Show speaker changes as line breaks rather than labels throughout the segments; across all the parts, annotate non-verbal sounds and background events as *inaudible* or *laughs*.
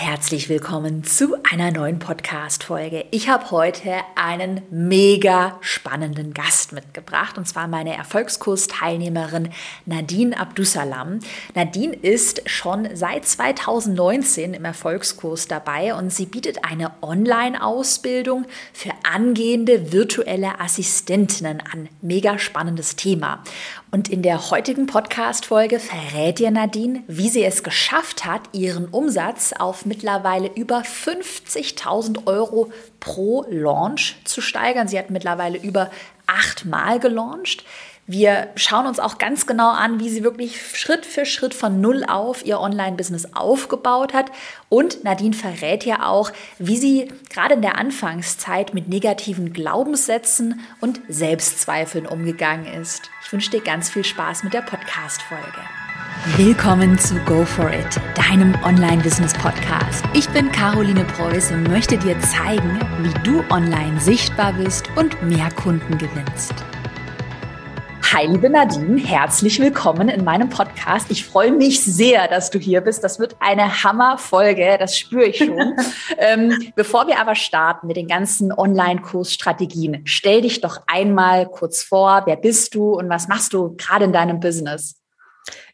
Herzlich willkommen zu einer neuen Podcast-Folge. Ich habe heute einen mega spannenden Gast mitgebracht und zwar meine Erfolgskurs-Teilnehmerin Nadine Abdusalam. Nadine ist schon seit 2019 im Erfolgskurs dabei und sie bietet eine Online-Ausbildung für angehende virtuelle Assistentinnen an. Mega spannendes Thema. Und in der heutigen Podcast-Folge verrät dir Nadine, wie sie es geschafft hat, ihren Umsatz auf mittlerweile über 50.000 Euro pro Launch zu steigern. Sie hat mittlerweile über achtmal gelauncht. Wir schauen uns auch ganz genau an, wie sie wirklich Schritt für Schritt von Null auf ihr Online-Business aufgebaut hat. Und Nadine verrät ja auch, wie sie gerade in der Anfangszeit mit negativen Glaubenssätzen und Selbstzweifeln umgegangen ist. Ich wünsche dir ganz viel Spaß mit der Podcast-Folge. Willkommen zu Go For It, deinem Online-Business-Podcast. Ich bin Caroline Preuß und möchte dir zeigen, wie du online sichtbar bist und mehr Kunden gewinnst. Hi, liebe Nadine, herzlich willkommen in meinem Podcast. Ich freue mich sehr, dass du hier bist. Das wird eine Hammerfolge, das spüre ich schon. *laughs* ähm, bevor wir aber starten mit den ganzen Online-Kurs-Strategien, stell dich doch einmal kurz vor. Wer bist du und was machst du gerade in deinem Business?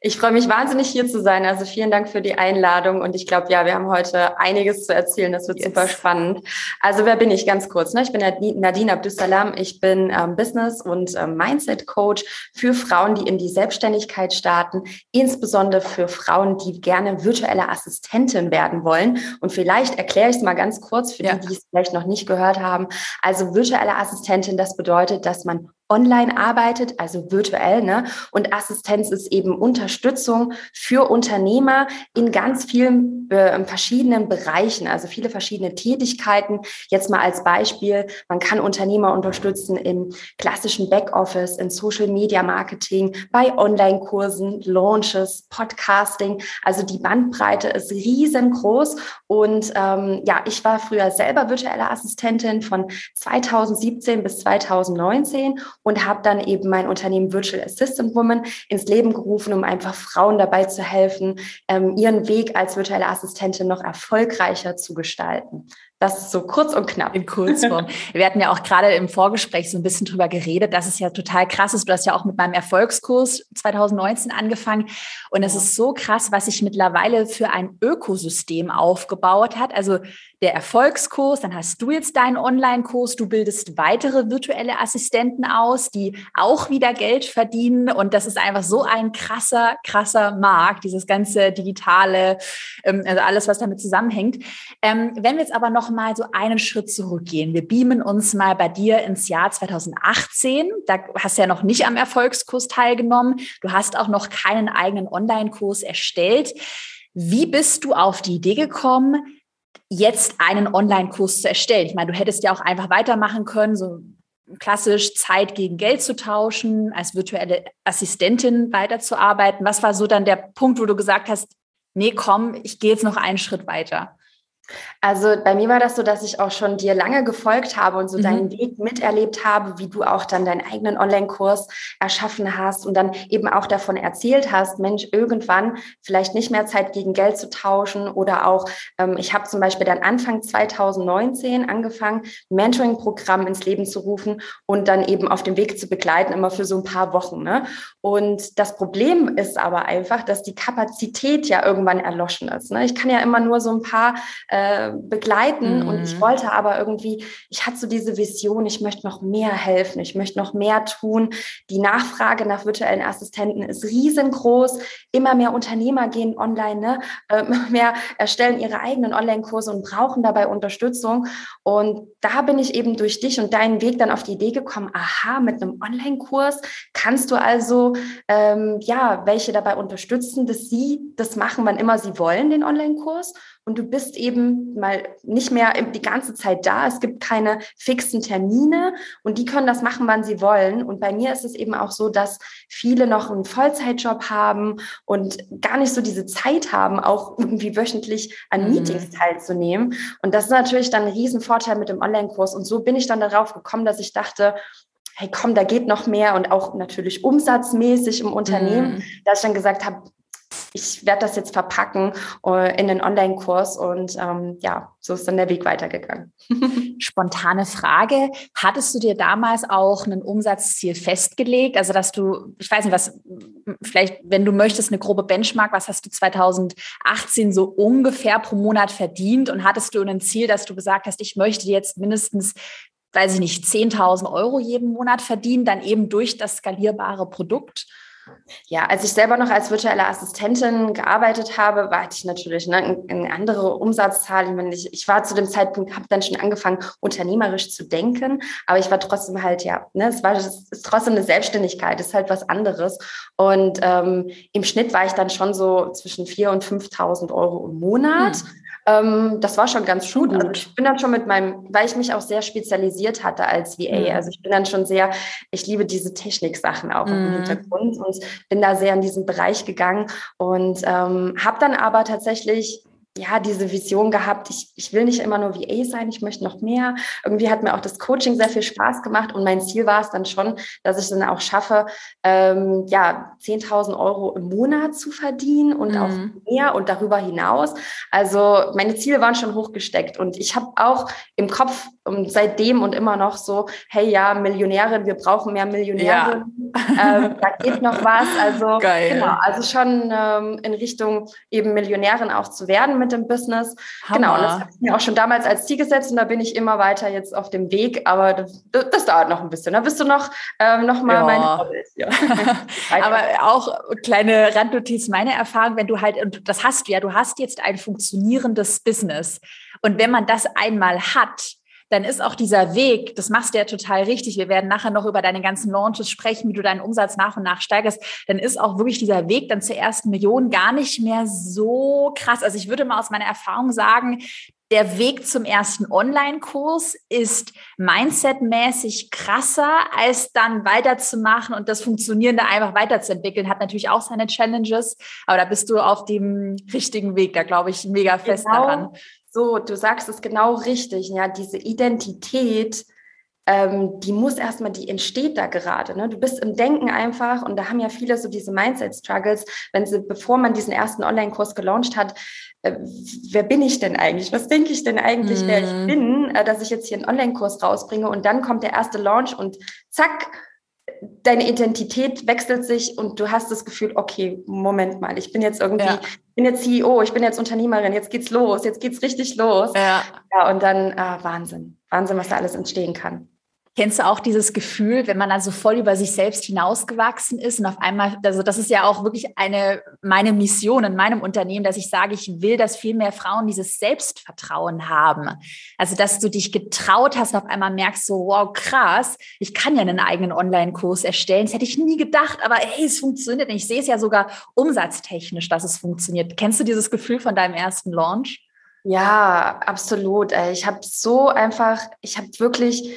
Ich freue mich wahnsinnig hier zu sein. Also vielen Dank für die Einladung und ich glaube, ja, wir haben heute einiges zu erzählen. Das wird yes. super spannend. Also wer bin ich ganz kurz? Ne? Ich bin Nadine Abdussalam. Ich bin ähm, Business- und ähm, Mindset-Coach für Frauen, die in die Selbstständigkeit starten, insbesondere für Frauen, die gerne virtuelle Assistentin werden wollen. Und vielleicht erkläre ich es mal ganz kurz für ja. die, die es vielleicht noch nicht gehört haben. Also virtuelle Assistentin, das bedeutet, dass man online arbeitet, also virtuell, ne? Und Assistenz ist eben Unterstützung für Unternehmer in ganz vielen äh, verschiedenen Bereichen, also viele verschiedene Tätigkeiten. Jetzt mal als Beispiel, man kann Unternehmer unterstützen im klassischen Backoffice, in Social Media Marketing, bei Online-Kursen, Launches, Podcasting. Also die Bandbreite ist riesengroß. Und ähm, ja, ich war früher selber virtuelle Assistentin von 2017 bis 2019 und habe dann eben mein Unternehmen Virtual Assistant Woman ins Leben gerufen, um einfach Frauen dabei zu helfen, ähm, ihren Weg als virtuelle Assistentin noch erfolgreicher zu gestalten. Das ist so kurz und knapp.
In Kurzform. *laughs* Wir hatten ja auch gerade im Vorgespräch so ein bisschen drüber geredet, dass es ja total krass ist. Du hast ja auch mit meinem Erfolgskurs 2019 angefangen. Und es ist so krass, was sich mittlerweile für ein Ökosystem aufgebaut hat. Also der Erfolgskurs, dann hast du jetzt deinen Online-Kurs, du bildest weitere virtuelle Assistenten aus, die auch wieder Geld verdienen. Und das ist einfach so ein krasser, krasser Markt, dieses ganze digitale, ähm, also alles, was damit zusammenhängt. Ähm, wenn wir jetzt aber noch mal so einen Schritt zurückgehen, wir beamen uns mal bei dir ins Jahr 2018. Da hast du ja noch nicht am Erfolgskurs teilgenommen. Du hast auch noch keinen eigenen Online-Kurs erstellt. Wie bist du auf die Idee gekommen, jetzt einen Online-Kurs zu erstellen. Ich meine, du hättest ja auch einfach weitermachen können, so klassisch Zeit gegen Geld zu tauschen, als virtuelle Assistentin weiterzuarbeiten. Was war so dann der Punkt, wo du gesagt hast, nee, komm, ich gehe jetzt noch einen Schritt weiter?
Also bei mir war das so, dass ich auch schon dir lange gefolgt habe und so mhm. deinen Weg miterlebt habe, wie du auch dann deinen eigenen Online-Kurs erschaffen hast und dann eben auch davon erzählt hast, Mensch, irgendwann vielleicht nicht mehr Zeit gegen Geld zu tauschen oder auch, ähm, ich habe zum Beispiel dann Anfang 2019 angefangen, Mentoring-Programm ins Leben zu rufen und dann eben auf dem Weg zu begleiten, immer für so ein paar Wochen. Ne? Und das Problem ist aber einfach, dass die Kapazität ja irgendwann erloschen ist. Ne? Ich kann ja immer nur so ein paar äh, begleiten. Mhm. Und ich mhm. wollte aber irgendwie, ich hatte so diese Vision, ich möchte noch mehr helfen, ich möchte noch mehr tun. Die Nachfrage nach virtuellen Assistenten ist riesengroß. Immer mehr Unternehmer gehen online, ne? äh, *laughs* mehr erstellen ihre eigenen Online-Kurse und brauchen dabei Unterstützung. Und da bin ich eben durch dich und deinen Weg dann auf die Idee gekommen, aha, mit einem Online-Kurs kannst du also ähm, ja welche dabei unterstützen, dass sie das machen, wann immer sie wollen, den Online-Kurs und du bist eben mal nicht mehr die ganze Zeit da. Es gibt keine fixen Termine und die können das machen, wann sie wollen. Und bei mir ist es eben auch so, dass viele noch einen Vollzeitjob haben und gar nicht so diese Zeit haben, auch irgendwie wöchentlich an mhm. Meetings teilzunehmen. Und das ist natürlich dann ein Riesenvorteil mit dem Online-Kurs. Und so bin ich dann darauf gekommen, dass ich dachte, hey komm, da geht noch mehr und auch natürlich umsatzmäßig im Unternehmen, mm. dass ich dann gesagt habe, ich werde das jetzt verpacken äh, in den Online-Kurs und ähm, ja, so ist dann der Weg weitergegangen. *laughs*
Spontane Frage. Hattest du dir damals auch ein Umsatzziel festgelegt? Also, dass du, ich weiß nicht, was, vielleicht, wenn du möchtest, eine grobe Benchmark, was hast du 2018 so ungefähr pro Monat verdient? Und hattest du ein Ziel, dass du gesagt hast, ich möchte jetzt mindestens weiß ich nicht, 10.000 Euro jeden Monat verdienen, dann eben durch das skalierbare Produkt?
Ja, als ich selber noch als virtuelle Assistentin gearbeitet habe, war ich natürlich ne, eine, andere Umsatzzahl. Ich, meine, ich, ich, war zu dem Zeitpunkt, habe dann schon angefangen, unternehmerisch zu denken, aber ich war trotzdem halt, ja, ne, es war es ist trotzdem eine Selbstständigkeit, ist halt was anderes. Und ähm, im Schnitt war ich dann schon so zwischen 4.000 und 5.000 Euro im Monat. Hm. Ähm, das war schon ganz gut. Also ich bin dann schon mit meinem, weil ich mich auch sehr spezialisiert hatte als VA. Mhm. Also ich bin dann schon sehr, ich liebe diese Technik-Sachen auch mhm. im Hintergrund und bin da sehr in diesen Bereich gegangen und ähm, habe dann aber tatsächlich ja, diese Vision gehabt, ich, ich will nicht immer nur VA sein, ich möchte noch mehr. Irgendwie hat mir auch das Coaching sehr viel Spaß gemacht und mein Ziel war es dann schon, dass ich dann auch schaffe, ähm, ja, 10.000 Euro im Monat zu verdienen und mhm. auch mehr und darüber hinaus. Also meine Ziele waren schon hochgesteckt und ich habe auch im Kopf und seitdem und immer noch so, hey ja, Millionäre, wir brauchen mehr Millionäre. Ja. Ähm, da geht noch was. Also *laughs* Geil. genau, also schon ähm, in Richtung eben Millionärin auch zu werden mit dem Business. Hammer. Genau, und das habe ich mir auch schon damals als Ziel gesetzt und da bin ich immer weiter jetzt auf dem Weg, aber das, das dauert noch ein bisschen. Da bist du noch, ähm, noch mal ja. mein Vorbild. Ja. *laughs*
aber auch kleine Randnotiz, meine Erfahrung, wenn du halt, und das hast du ja, du hast jetzt ein funktionierendes Business und wenn man das einmal hat, dann ist auch dieser Weg, das machst du ja total richtig. Wir werden nachher noch über deine ganzen Launches sprechen, wie du deinen Umsatz nach und nach steigerst. Dann ist auch wirklich dieser Weg dann zur ersten Million gar nicht mehr so krass. Also ich würde mal aus meiner Erfahrung sagen, der Weg zum ersten Online-Kurs ist mindsetmäßig krasser, als dann weiterzumachen und das Funktionierende einfach weiterzuentwickeln. Hat natürlich auch seine Challenges, aber da bist du auf dem richtigen Weg. Da glaube ich mega fest genau. daran.
So, du sagst es genau richtig. Ja, diese Identität, ähm, die muss erstmal, die entsteht da gerade. Ne? Du bist im Denken einfach und da haben ja viele so diese Mindset-Struggles, wenn sie, bevor man diesen ersten Online-Kurs gelauncht hat, äh, wer bin ich denn eigentlich? Was denke ich denn eigentlich, mm. wer ich mhm. bin, äh, dass ich jetzt hier einen Online-Kurs rausbringe und dann kommt der erste Launch und zack, deine Identität wechselt sich und du hast das Gefühl, okay, Moment mal, ich bin jetzt irgendwie, ja. ich bin jetzt CEO, ich bin jetzt Unternehmerin, jetzt geht's los, jetzt geht's richtig los. Ja, ja und dann ah, Wahnsinn, Wahnsinn, was da alles entstehen kann.
Kennst du auch dieses Gefühl, wenn man also voll über sich selbst hinausgewachsen ist und auf einmal, also das ist ja auch wirklich eine, meine Mission in meinem Unternehmen, dass ich sage, ich will, dass viel mehr Frauen dieses Selbstvertrauen haben. Also, dass du dich getraut hast und auf einmal merkst so, wow, krass, ich kann ja einen eigenen Online-Kurs erstellen. Das hätte ich nie gedacht, aber hey, es funktioniert. Und ich sehe es ja sogar umsatztechnisch, dass es funktioniert. Kennst du dieses Gefühl von deinem ersten Launch?
Ja, absolut. Ich habe so einfach, ich habe wirklich,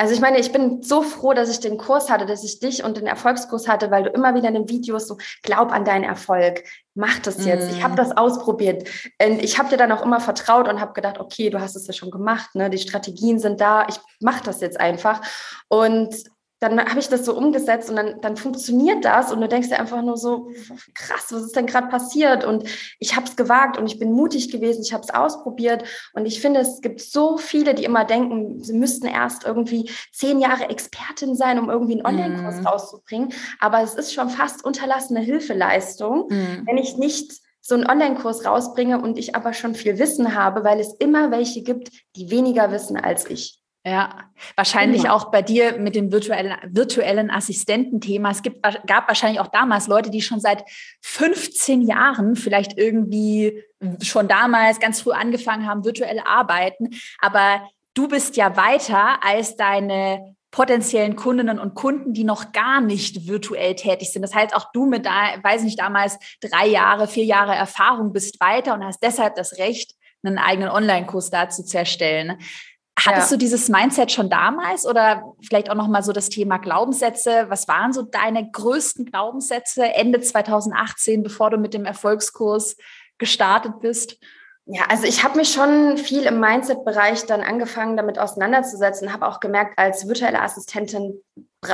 also ich meine, ich bin so froh, dass ich den Kurs hatte, dass ich dich und den Erfolgskurs hatte, weil du immer wieder in den Videos so glaub an deinen Erfolg, mach das jetzt. Mm. Ich habe das ausprobiert. Und ich habe dir dann auch immer vertraut und habe gedacht, okay, du hast es ja schon gemacht, ne? Die Strategien sind da, ich mache das jetzt einfach. Und dann habe ich das so umgesetzt und dann, dann funktioniert das und du denkst dir einfach nur so, krass, was ist denn gerade passiert? Und ich habe es gewagt und ich bin mutig gewesen, ich habe es ausprobiert und ich finde, es gibt so viele, die immer denken, sie müssten erst irgendwie zehn Jahre Expertin sein, um irgendwie einen Online-Kurs mm. rauszubringen. Aber es ist schon fast unterlassene Hilfeleistung, mm. wenn ich nicht so einen Online-Kurs rausbringe und ich aber schon viel Wissen habe, weil es immer welche gibt, die weniger wissen als ich.
Ja, wahrscheinlich genau. auch bei dir mit dem virtuellen, virtuellen Assistententhema. Es gibt, gab wahrscheinlich auch damals Leute, die schon seit 15 Jahren vielleicht irgendwie schon damals ganz früh angefangen haben, virtuell arbeiten. Aber du bist ja weiter als deine potenziellen Kundinnen und Kunden, die noch gar nicht virtuell tätig sind. Das heißt, auch du mit, da, weiß nicht, damals drei Jahre, vier Jahre Erfahrung bist weiter und hast deshalb das Recht, einen eigenen Online-Kurs dazu zu erstellen. Hattest ja. du dieses Mindset schon damals oder vielleicht auch noch mal so das Thema Glaubenssätze? Was waren so deine größten Glaubenssätze Ende 2018, bevor du mit dem Erfolgskurs gestartet bist?
Ja, also ich habe mich schon viel im Mindset-Bereich dann angefangen, damit auseinanderzusetzen, habe auch gemerkt, als virtuelle Assistentin,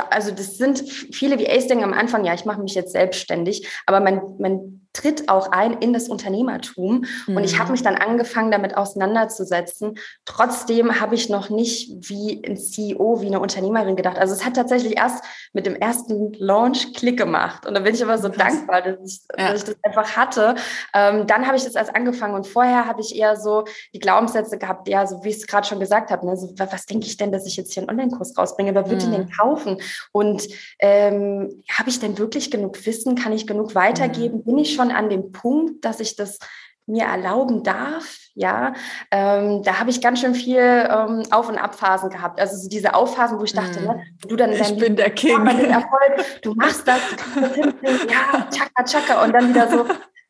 also das sind viele VAs denken am Anfang, ja, ich mache mich jetzt selbstständig, aber man, man tritt auch ein in das Unternehmertum. Mhm. Und ich habe mhm. mich dann angefangen, damit auseinanderzusetzen. Trotzdem habe ich noch nicht wie ein CEO, wie eine Unternehmerin gedacht. Also es hat tatsächlich erst mit dem ersten Launch Klick gemacht. Und da bin ich aber so dankbar, dass ich, ja. dass ich, das einfach hatte. Ähm, dann habe ich das erst angefangen. Und vorher habe ich eher so die Glaubenssätze gehabt, ja, so wie ich es gerade schon gesagt habe. Ne? So, was denke ich denn, dass ich jetzt hier einen Online-Kurs rausbringe? Wer wird mhm. den kaufen? Und ähm, habe ich denn wirklich genug Wissen? Kann ich genug weitergeben? Mhm. Bin ich schon an dem Punkt, dass ich das mir erlauben darf, ja, ähm, da habe ich ganz schön viel ähm, Auf- und Abphasen gehabt. Also so diese Aufphasen, wo ich dachte, mm. ne, du dann,
ich bin der King.
Erfolg, du machst das, du kannst das *laughs* hinkriegen, ja, tschakka, tschakka und dann wieder so,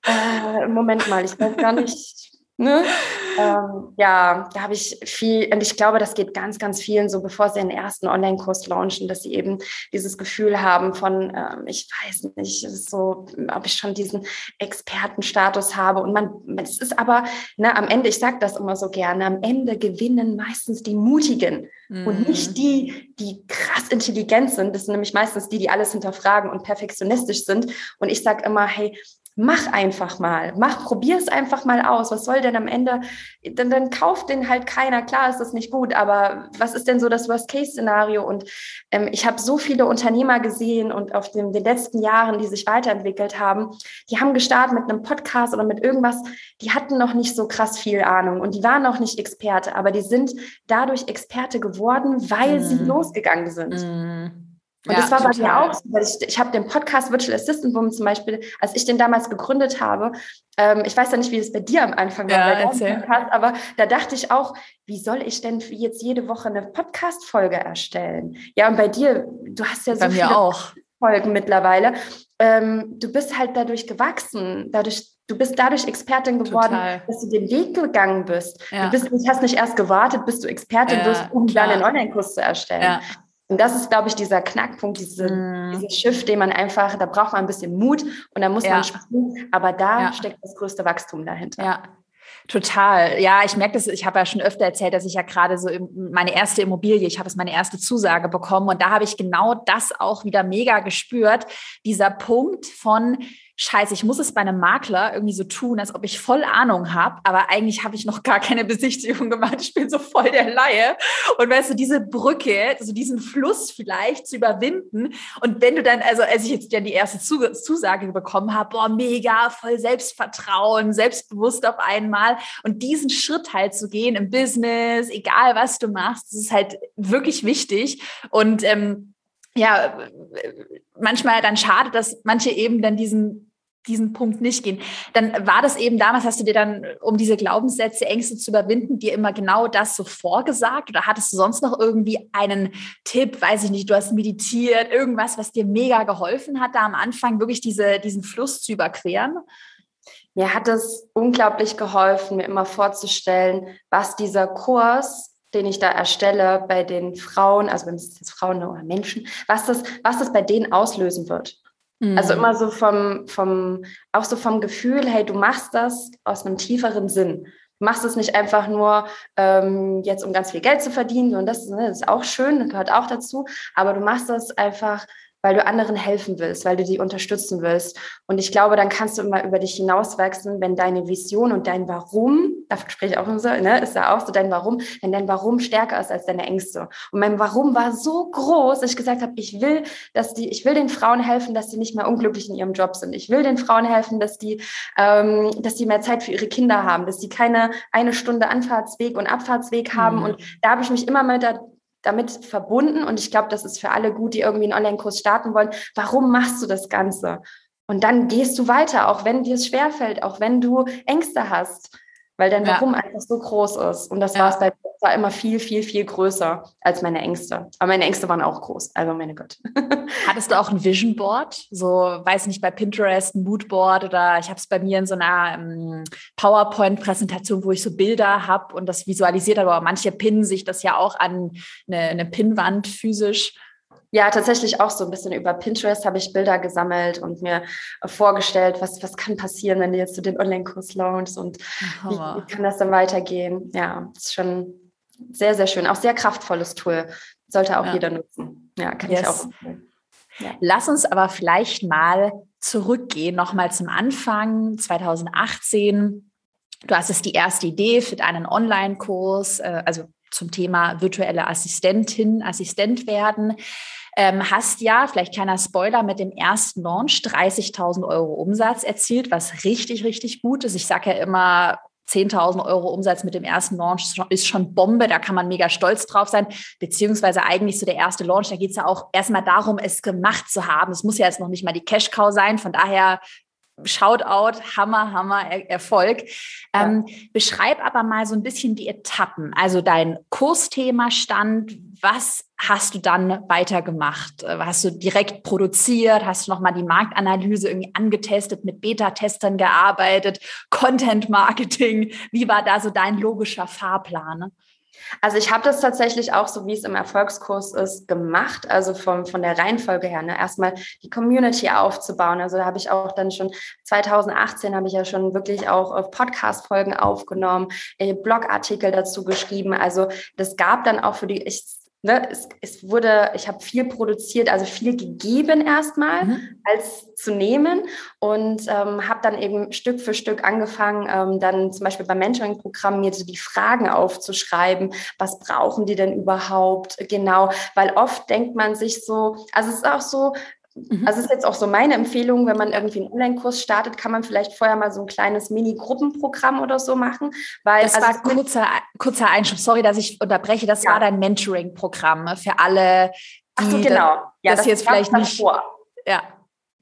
äh, Moment mal, ich weiß gar nicht, Ne? *laughs* Ähm, ja, da habe ich viel, und ich glaube, das geht ganz, ganz vielen so, bevor sie den ersten Online-Kurs launchen, dass sie eben dieses Gefühl haben von, ähm, ich weiß nicht, so, ob ich schon diesen Expertenstatus habe. Und man, es ist aber, ne, am Ende, ich sage das immer so gerne, am Ende gewinnen meistens die Mutigen mhm. und nicht mhm. die, die krass intelligent sind. Das sind nämlich meistens die, die alles hinterfragen und perfektionistisch sind. Und ich sage immer, hey, mach einfach mal, mach, probier es einfach mal aus. Was soll denn am Ende, dann, dann kauft den halt keiner. Klar ist das nicht gut, aber was ist denn so das Worst-Case-Szenario? Und ähm, ich habe so viele Unternehmer gesehen und auf den, den letzten Jahren, die sich weiterentwickelt haben, die haben gestartet mit einem Podcast oder mit irgendwas, die hatten noch nicht so krass viel Ahnung und die waren noch nicht Experte, aber die sind dadurch Experte geworden, weil mm. sie mhm. losgegangen sind. Mm. Und ja, das war total. bei mir auch so, weil ich, ich habe den Podcast Virtual Assistant Woman zum Beispiel, als ich den damals gegründet habe, ähm, ich weiß ja nicht, wie es bei dir am Anfang war, ja, Podcast, aber da dachte ich auch, wie soll ich denn jetzt jede Woche eine Podcast-Folge erstellen? Ja, und bei dir, du hast ja so
bei
viele
auch.
Folgen mittlerweile. Ähm, du bist halt dadurch gewachsen, dadurch Du bist dadurch Expertin geworden, Total. dass du den Weg gegangen bist. Ja. Du bist, hast nicht erst gewartet, bis du Expertin ja, wirst, um klar. dann einen Online-Kurs zu erstellen. Ja. Und das ist, glaube ich, dieser Knackpunkt, diese, mm. dieser Schiff, den man einfach, da braucht man ein bisschen Mut und da muss ja. man springen, aber da ja. steckt das größte Wachstum dahinter.
Ja, Total. Ja, ich merke das, ich habe ja schon öfter erzählt, dass ich ja gerade so meine erste Immobilie, ich habe es meine erste Zusage bekommen und da habe ich genau das auch wieder mega gespürt. Dieser Punkt von, scheiße, ich muss es bei einem Makler irgendwie so tun, als ob ich voll Ahnung habe, aber eigentlich habe ich noch gar keine Besichtigung gemacht. Ich bin so voll der Laie. Und weißt du, diese Brücke, also diesen Fluss vielleicht zu überwinden. Und wenn du dann, also als ich jetzt ja die erste Zusage bekommen habe, boah, mega, voll Selbstvertrauen, selbstbewusst auf einmal. Und diesen Schritt halt zu gehen im Business, egal was du machst, das ist halt wirklich wichtig. Und ähm, ja, manchmal dann schade, dass manche eben dann diesen diesen Punkt nicht gehen. Dann war das eben damals, hast du dir dann, um diese Glaubenssätze, Ängste zu überwinden, dir immer genau das so vorgesagt? Oder hattest du sonst noch irgendwie einen Tipp, weiß ich nicht, du hast meditiert, irgendwas, was dir mega geholfen hat, da am Anfang wirklich diese, diesen Fluss zu überqueren?
Mir hat es unglaublich geholfen, mir immer vorzustellen, was dieser Kurs den ich da erstelle bei den Frauen, also wenn es jetzt Frauen oder Menschen, was das, was das bei denen auslösen wird. Also mhm. Also immer so vom, vom, auch so vom Gefühl, hey, du machst das aus einem tieferen Sinn. Du machst es nicht einfach nur ähm, jetzt, um ganz viel Geld zu verdienen, und das, ne, das ist auch schön, das gehört auch dazu, aber du machst das einfach weil du anderen helfen willst, weil du die unterstützen willst. Und ich glaube, dann kannst du immer über dich hinauswachsen, wenn deine Vision und dein Warum, davon spreche ich auch immer so, ne, ist ja auch so dein Warum, wenn dein Warum stärker ist als deine Ängste. Und mein Warum war so groß, dass ich gesagt habe, ich will, dass die, ich will den Frauen helfen, dass sie nicht mehr unglücklich in ihrem Job sind. Ich will den Frauen helfen, dass die, ähm, dass die mehr Zeit für ihre Kinder haben, dass sie keine eine Stunde Anfahrtsweg und Abfahrtsweg haben. Mhm. Und da habe ich mich immer mal da damit verbunden und ich glaube, das ist für alle gut, die irgendwie einen Online-Kurs starten wollen. Warum machst du das Ganze? Und dann gehst du weiter, auch wenn dir es schwerfällt, auch wenn du Ängste hast, weil dein Warum ja. einfach so groß ist. Und das ja. war es bei war immer viel, viel, viel größer als meine Ängste. Aber meine Ängste waren auch groß. Also meine Gott. *laughs*
Hattest du auch ein Vision Board? So, weiß nicht, bei Pinterest ein Moodboard oder ich habe es bei mir in so einer ähm, PowerPoint-Präsentation, wo ich so Bilder habe und das visualisiert habe. Aber manche pinnen sich das ja auch an eine, eine Pinnwand physisch.
Ja, tatsächlich auch so ein bisschen über Pinterest habe ich Bilder gesammelt und mir vorgestellt, was, was kann passieren, wenn du jetzt so den Online-Kurs launchst und wie, wie, kann das dann weitergehen. Ja, ist schon sehr, sehr schön. Auch sehr kraftvolles Tool. Sollte auch ja. jeder nutzen. Ja, kann yes. ich auch.
Ja. Lass uns aber vielleicht mal zurückgehen, nochmal zum Anfang 2018. Du hast es die erste Idee für deinen Online-Kurs, äh, also zum Thema virtuelle Assistentin, Assistent werden. Ähm, hast ja, vielleicht kleiner Spoiler, mit dem ersten Launch 30.000 Euro Umsatz erzielt, was richtig, richtig gut ist. Ich sage ja immer, 10.000 Euro Umsatz mit dem ersten Launch ist schon Bombe, da kann man mega stolz drauf sein, beziehungsweise eigentlich so der erste Launch, da geht es ja auch erstmal darum, es gemacht zu haben. Es muss ja jetzt noch nicht mal die Cash-Cow sein, von daher Shoutout, Hammer, Hammer, er Erfolg. Ja. Ähm, beschreib aber mal so ein bisschen die Etappen. Also dein Kursthema stand, was hast du dann weitergemacht? Äh, hast du direkt produziert? Hast du nochmal die Marktanalyse irgendwie angetestet, mit Beta-Testern gearbeitet, Content Marketing? Wie war da so dein logischer Fahrplan?
Also ich habe das tatsächlich auch so, wie es im Erfolgskurs ist, gemacht. Also vom, von der Reihenfolge her, ne? erstmal die Community aufzubauen. Also da habe ich auch dann schon 2018 habe ich ja schon wirklich auch Podcast-Folgen aufgenommen, äh, Blogartikel dazu geschrieben. Also das gab dann auch für die, ich ne, es, es wurde, ich habe viel produziert, also viel gegeben erstmal, mhm. als zu nehmen und ähm, habe dann eben Stück für Stück angefangen, ähm, dann zum Beispiel beim Mentoring-Programm mir so die Fragen aufzuschreiben, was brauchen die denn überhaupt genau, weil oft denkt man sich so, also es ist auch so. Also ist jetzt auch so meine Empfehlung, wenn man irgendwie einen Online-Kurs startet, kann man vielleicht vorher mal so ein kleines Mini-Gruppenprogramm oder so machen. Weil,
das also war kurzer, kurzer Einschub. Sorry, dass ich unterbreche. Das ja. war dein Mentoring-Programm ne, für alle, die Ach so, genau. ja, das, das jetzt vielleicht nicht. Vor. Ja.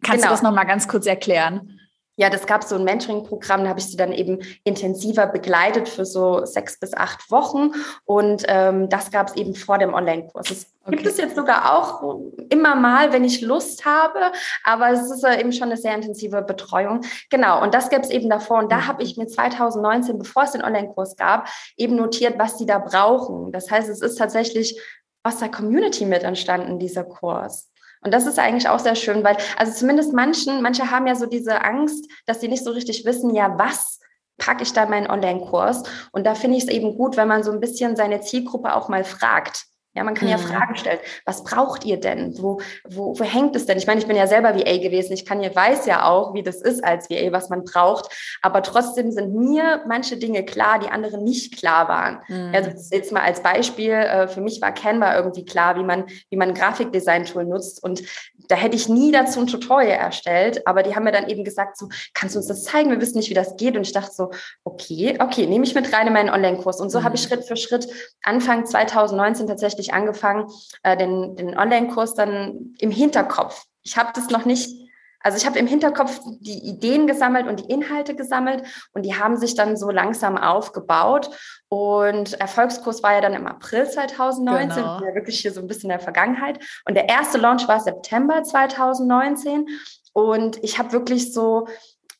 Kannst genau. du das nochmal ganz kurz erklären?
Ja, das gab so ein Mentoring-Programm, da habe ich sie dann eben intensiver begleitet für so sechs bis acht Wochen. Und ähm, das gab es eben vor dem Online-Kurs. Es okay. gibt es jetzt sogar auch immer mal, wenn ich Lust habe, aber es ist eben schon eine sehr intensive Betreuung. Genau, und das gab es eben davor. Und da mhm. habe ich mir 2019, bevor es den Online-Kurs gab, eben notiert, was die da brauchen. Das heißt, es ist tatsächlich aus der Community mit entstanden, dieser Kurs. Und das ist eigentlich auch sehr schön, weil, also zumindest manchen, manche haben ja so diese Angst, dass sie nicht so richtig wissen, ja, was packe ich da in meinen Online-Kurs? Und da finde ich es eben gut, wenn man so ein bisschen seine Zielgruppe auch mal fragt. Ja, man kann ja, ja mhm. Fragen stellen. Was braucht ihr denn? Wo, wo, wo hängt es denn? Ich meine, ich bin ja selber VA gewesen. Ich kann ja, weiß ja auch, wie das ist als VA, was man braucht. Aber trotzdem sind mir manche Dinge klar, die anderen nicht klar waren. Mhm. Also jetzt mal als Beispiel. Äh, für mich war Canva irgendwie klar, wie man, wie man Grafikdesign-Tool nutzt. Und da hätte ich nie dazu ein Tutorial erstellt. Aber die haben mir dann eben gesagt, so, kannst du uns das zeigen? Wir wissen nicht, wie das geht. Und ich dachte so, okay, okay, nehme ich mit rein in meinen Online-Kurs. Und so mhm. habe ich Schritt für Schritt Anfang 2019 tatsächlich angefangen, äh, den, den Online-Kurs dann im Hinterkopf. Ich habe das noch nicht, also ich habe im Hinterkopf die Ideen gesammelt und die Inhalte gesammelt und die haben sich dann so langsam aufgebaut. Und Erfolgskurs war ja dann im April 2019, genau. ja wirklich hier so ein bisschen in der Vergangenheit. Und der erste Launch war September 2019. Und ich habe wirklich so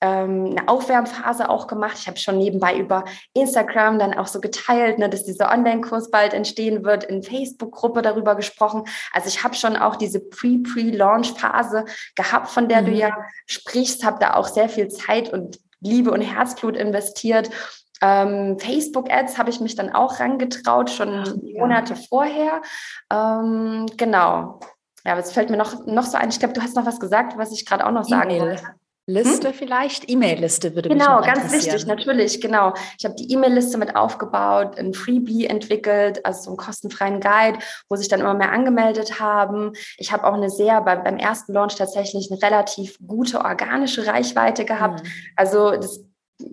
ähm, eine Aufwärmphase auch gemacht. Ich habe schon nebenbei über Instagram dann auch so geteilt, ne, dass dieser Online-Kurs bald entstehen wird, in Facebook-Gruppe darüber gesprochen. Also ich habe schon auch diese Pre-Pre-Launch-Phase gehabt, von der mhm. du ja sprichst, habe da auch sehr viel Zeit und Liebe und Herzblut investiert. Ähm, Facebook-Ads habe ich mich dann auch rangetraut, schon ja. Monate vorher. Ähm, genau. Ja, aber es fällt mir noch, noch so ein. Ich glaube, du hast noch was gesagt, was ich gerade auch noch sagen e wollte.
Liste hm? vielleicht? E-Mail-Liste würde
genau, mich Genau, ganz wichtig, natürlich, genau. Ich habe die E-Mail-Liste mit aufgebaut, ein Freebie entwickelt, also so einen kostenfreien Guide, wo sich dann immer mehr angemeldet haben. Ich habe auch eine sehr, bei, beim ersten Launch tatsächlich eine relativ gute organische Reichweite gehabt. Mhm. Also das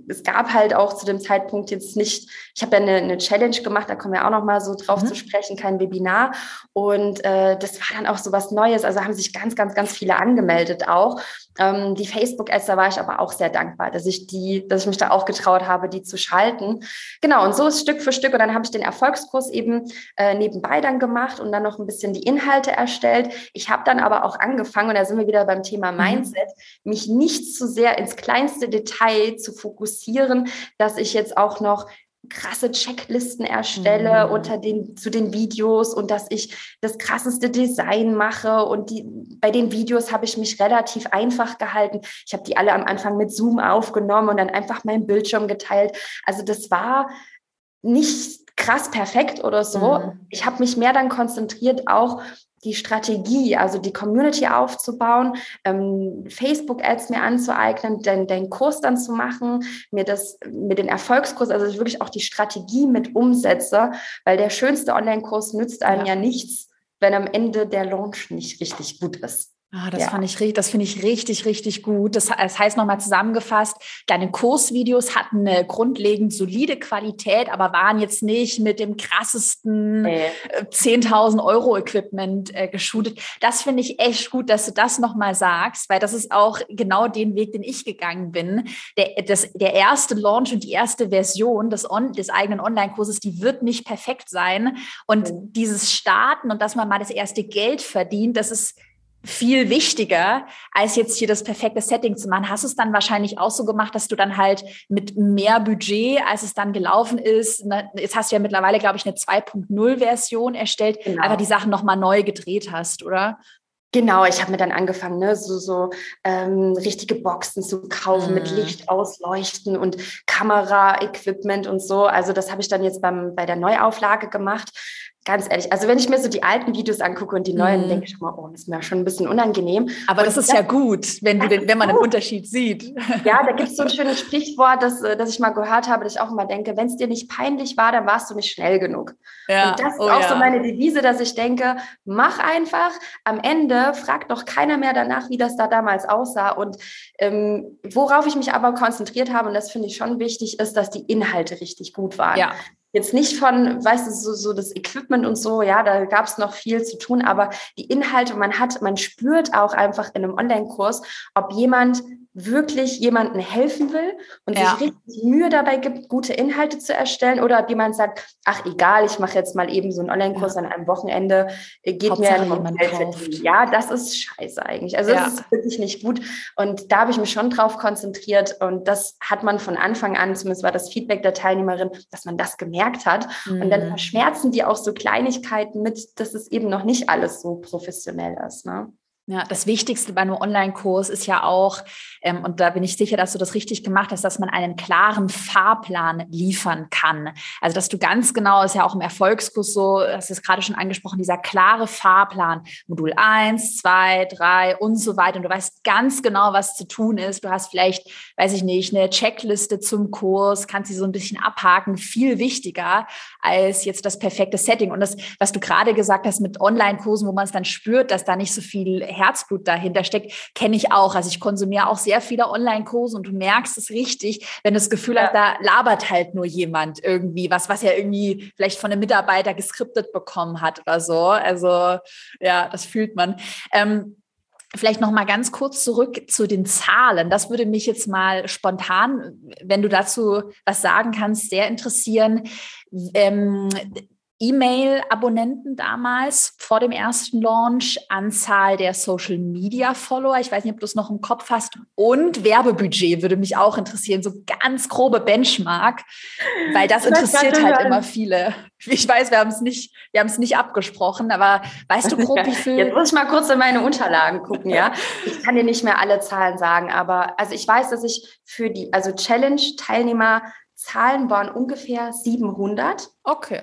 es gab halt auch zu dem Zeitpunkt jetzt nicht, ich habe ja eine, eine, Challenge gemacht, da kommen wir auch noch mal so drauf mhm. zu sprechen, kein Webinar. Und äh, das war dann auch so was Neues. Also haben sich ganz, ganz, ganz viele angemeldet auch. Ähm, die Facebook-Ads, da war ich aber auch sehr dankbar, dass ich die, dass ich mich da auch getraut habe, die zu schalten. Genau, und so ist Stück für Stück. Und dann habe ich den Erfolgskurs eben äh, nebenbei dann gemacht und dann noch ein bisschen die Inhalte erstellt. Ich habe dann aber auch angefangen, und da sind wir wieder beim Thema mhm. Mindset, mich nicht zu sehr ins kleinste Detail zu fokussieren, dass ich jetzt auch noch krasse Checklisten erstelle mhm. unter den zu den Videos und dass ich das krasseste Design mache und die bei den Videos habe ich mich relativ einfach gehalten. Ich habe die alle am Anfang mit Zoom aufgenommen und dann einfach meinen Bildschirm geteilt. Also das war nicht krass perfekt oder so. Mhm. Ich habe mich mehr dann konzentriert, auch die Strategie, also die Community aufzubauen, ähm, Facebook-Ads mir anzueignen, den, den Kurs dann zu machen, mir das mit den Erfolgskurs, also wirklich auch die Strategie mit umsetze, weil der schönste Online-Kurs nützt einem ja. ja nichts, wenn am Ende der Launch nicht richtig gut ist.
Ah, das ja. fand ich, das finde ich richtig, richtig gut. Das, das heißt nochmal zusammengefasst, deine Kursvideos hatten eine grundlegend solide Qualität, aber waren jetzt nicht mit dem krassesten nee. 10.000 äh, Euro Equipment äh, geshootet. Das finde ich echt gut, dass du das nochmal sagst, weil das ist auch genau den Weg, den ich gegangen bin. Der, das, der erste Launch und die erste Version des, On, des eigenen Online-Kurses, die wird nicht perfekt sein. Und mhm. dieses Starten und dass man mal das erste Geld verdient, das ist viel wichtiger, als jetzt hier das perfekte Setting zu machen. Hast du es dann wahrscheinlich auch so gemacht, dass du dann halt mit mehr Budget, als es dann gelaufen ist, ne, jetzt hast du ja mittlerweile, glaube ich, eine 2.0-Version erstellt, genau. einfach die Sachen nochmal neu gedreht hast, oder?
Genau, ich habe mir dann angefangen, ne, so, so ähm, richtige Boxen zu kaufen mhm. mit Licht ausleuchten und Kamera-Equipment und so. Also das habe ich dann jetzt beim, bei der Neuauflage gemacht. Ganz ehrlich, also wenn ich mir so die alten Videos angucke und die neuen, mm. denke ich immer, oh, das ist mir schon ein bisschen unangenehm.
Aber das ist das, ja gut, wenn, du den, wenn man einen Unterschied sieht.
Ja, da *laughs* gibt es so ein schönes Sprichwort, das, äh, das ich mal gehört habe, dass ich auch immer denke, wenn es dir nicht peinlich war, dann warst du nicht schnell genug. Ja. Und das ist oh, auch ja. so meine Devise, dass ich denke, mach einfach. Am Ende fragt doch keiner mehr danach, wie das da damals aussah. Und ähm, worauf ich mich aber konzentriert habe, und das finde ich schon wichtig, ist, dass die Inhalte richtig gut waren. Ja jetzt nicht von, weißt du, so, so das Equipment und so, ja, da gab es noch viel zu tun, aber die Inhalte, man hat, man spürt auch einfach in einem Online-Kurs, ob jemand wirklich jemandem helfen will und ja. sich richtig Mühe dabei gibt, gute Inhalte zu erstellen oder ob jemand sagt, ach egal, ich mache jetzt mal eben so einen Online-Kurs ja. an einem Wochenende, äh, geht Hauptsache mir Geld Ja, das ist scheiße eigentlich. Also ja. das ist wirklich nicht gut und da habe ich mich schon drauf konzentriert und das hat man von Anfang an, zumindest war das Feedback der Teilnehmerin, dass man das gemerkt hat mhm. und dann mhm. verschmerzen die auch so Kleinigkeiten mit, dass es eben noch nicht alles so professionell ist. Ne?
Ja, das Wichtigste bei einem Online-Kurs ist ja auch, ähm, und da bin ich sicher, dass du das richtig gemacht hast, dass man einen klaren Fahrplan liefern kann. Also, dass du ganz genau, ist ja auch im Erfolgskurs so, hast du es gerade schon angesprochen, dieser klare Fahrplan, Modul 1, 2, 3 und so weiter. Und du weißt ganz genau, was zu tun ist. Du hast vielleicht, weiß ich nicht, eine Checkliste zum Kurs, kannst sie so ein bisschen abhaken. Viel wichtiger als jetzt das perfekte Setting. Und das, was du gerade gesagt hast mit Online-Kursen, wo man es dann spürt, dass da nicht so viel Herzblut dahinter steckt, kenne ich auch. Also ich konsumiere auch sehr viele Online-Kurse und du merkst es richtig, wenn du das Gefühl ja. hast, da labert halt nur jemand irgendwie was, was er irgendwie vielleicht von einem Mitarbeiter geskriptet bekommen hat oder so. Also ja, das fühlt man. Ähm, Vielleicht noch mal ganz kurz zurück zu den Zahlen. Das würde mich jetzt mal spontan, wenn du dazu was sagen kannst, sehr interessieren. Ähm, E-Mail-Abonnenten damals vor dem ersten Launch, Anzahl der Social-Media-Follower, ich weiß nicht, ob du es noch im Kopf hast, und Werbebudget würde mich auch interessieren, so ganz grobe Benchmark, weil das interessiert halt immer viele. Ich weiß, wir haben es nicht, wir haben es nicht abgesprochen, aber weißt du *laughs* grob, wie viel?
Jetzt muss ich mal kurz in meine Unterlagen gucken, ja. *laughs* Ich kann dir nicht mehr alle Zahlen sagen, aber also ich weiß, dass ich für die, also Challenge-Teilnehmer Zahlen waren ungefähr 700.
Okay.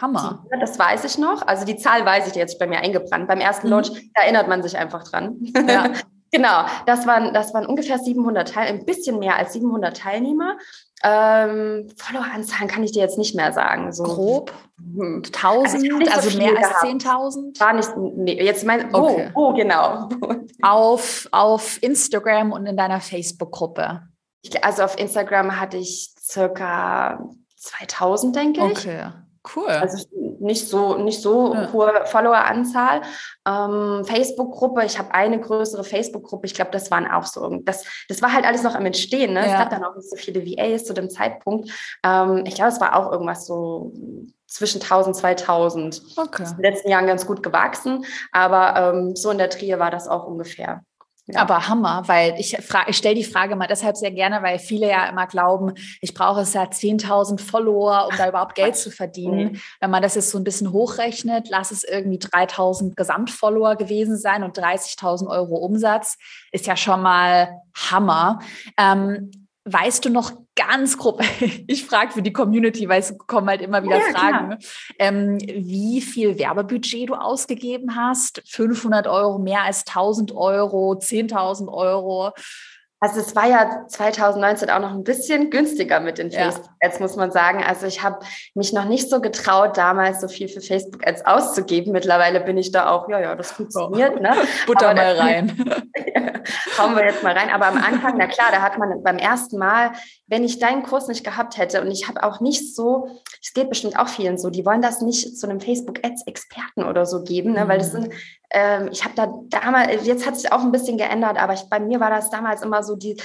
Hammer.
Das weiß ich noch. Also die Zahl weiß ich jetzt bei mir eingebrannt. Beim ersten mhm. Launch da erinnert man sich einfach dran. Ja. *laughs* genau, das waren, das waren ungefähr 700 Teilnehmer, ein bisschen mehr als 700 Teilnehmer. Ähm, Follower-Anzahlen kann ich dir jetzt nicht mehr sagen.
So Grob? 1000, also, also so mehr als 10.000?
War nicht, nee, jetzt mein, okay. wo genau?
Auf, auf Instagram und in deiner Facebook-Gruppe.
Also auf Instagram hatte ich circa 2000, denke ich. Okay.
Cool.
Also nicht so, nicht so ja. hohe Followeranzahl. Ähm, Facebook-Gruppe, ich habe eine größere Facebook-Gruppe, ich glaube, das waren auch so, das, das war halt alles noch am Entstehen. Ne? Ja. Es gab dann auch nicht so viele VAs zu dem Zeitpunkt. Ähm, ich glaube, es war auch irgendwas so zwischen 1000, 2000. Okay. in den letzten Jahren ganz gut gewachsen, aber ähm, so in der Trie war das auch ungefähr.
Ja. Aber Hammer, weil ich, ich stelle die Frage mal deshalb sehr gerne, weil viele ja immer glauben, ich brauche es ja 10.000 Follower, um da überhaupt Geld zu verdienen. Mhm. Wenn man das jetzt so ein bisschen hochrechnet, lass es irgendwie 3.000 Gesamtfollower gewesen sein und 30.000 Euro Umsatz, ist ja schon mal Hammer. Ähm, Weißt du noch ganz grob, *laughs* ich frage für die Community, weil es kommen halt immer wieder ja, Fragen, ähm, wie viel Werbebudget du ausgegeben hast? 500 Euro, mehr als 1000 Euro, 10.000 Euro?
Also es war ja 2019 auch noch ein bisschen günstiger mit den Facebook-Ads, ja. muss man sagen. Also ich habe mich noch nicht so getraut, damals so viel für Facebook-Ads auszugeben. Mittlerweile bin ich da auch, ja, ja, das funktioniert. Ne? *laughs*
Butter mal rein. *laughs*
Hauen wir jetzt mal rein. Aber am Anfang, na klar, da hat man beim ersten Mal, wenn ich deinen Kurs nicht gehabt hätte und ich habe auch nicht so, es geht bestimmt auch vielen so, die wollen das nicht zu einem Facebook-Ads-Experten oder so geben, ne? weil das mhm. sind ähm, ich habe da damals, jetzt hat sich auch ein bisschen geändert, aber ich, bei mir war das damals immer so die,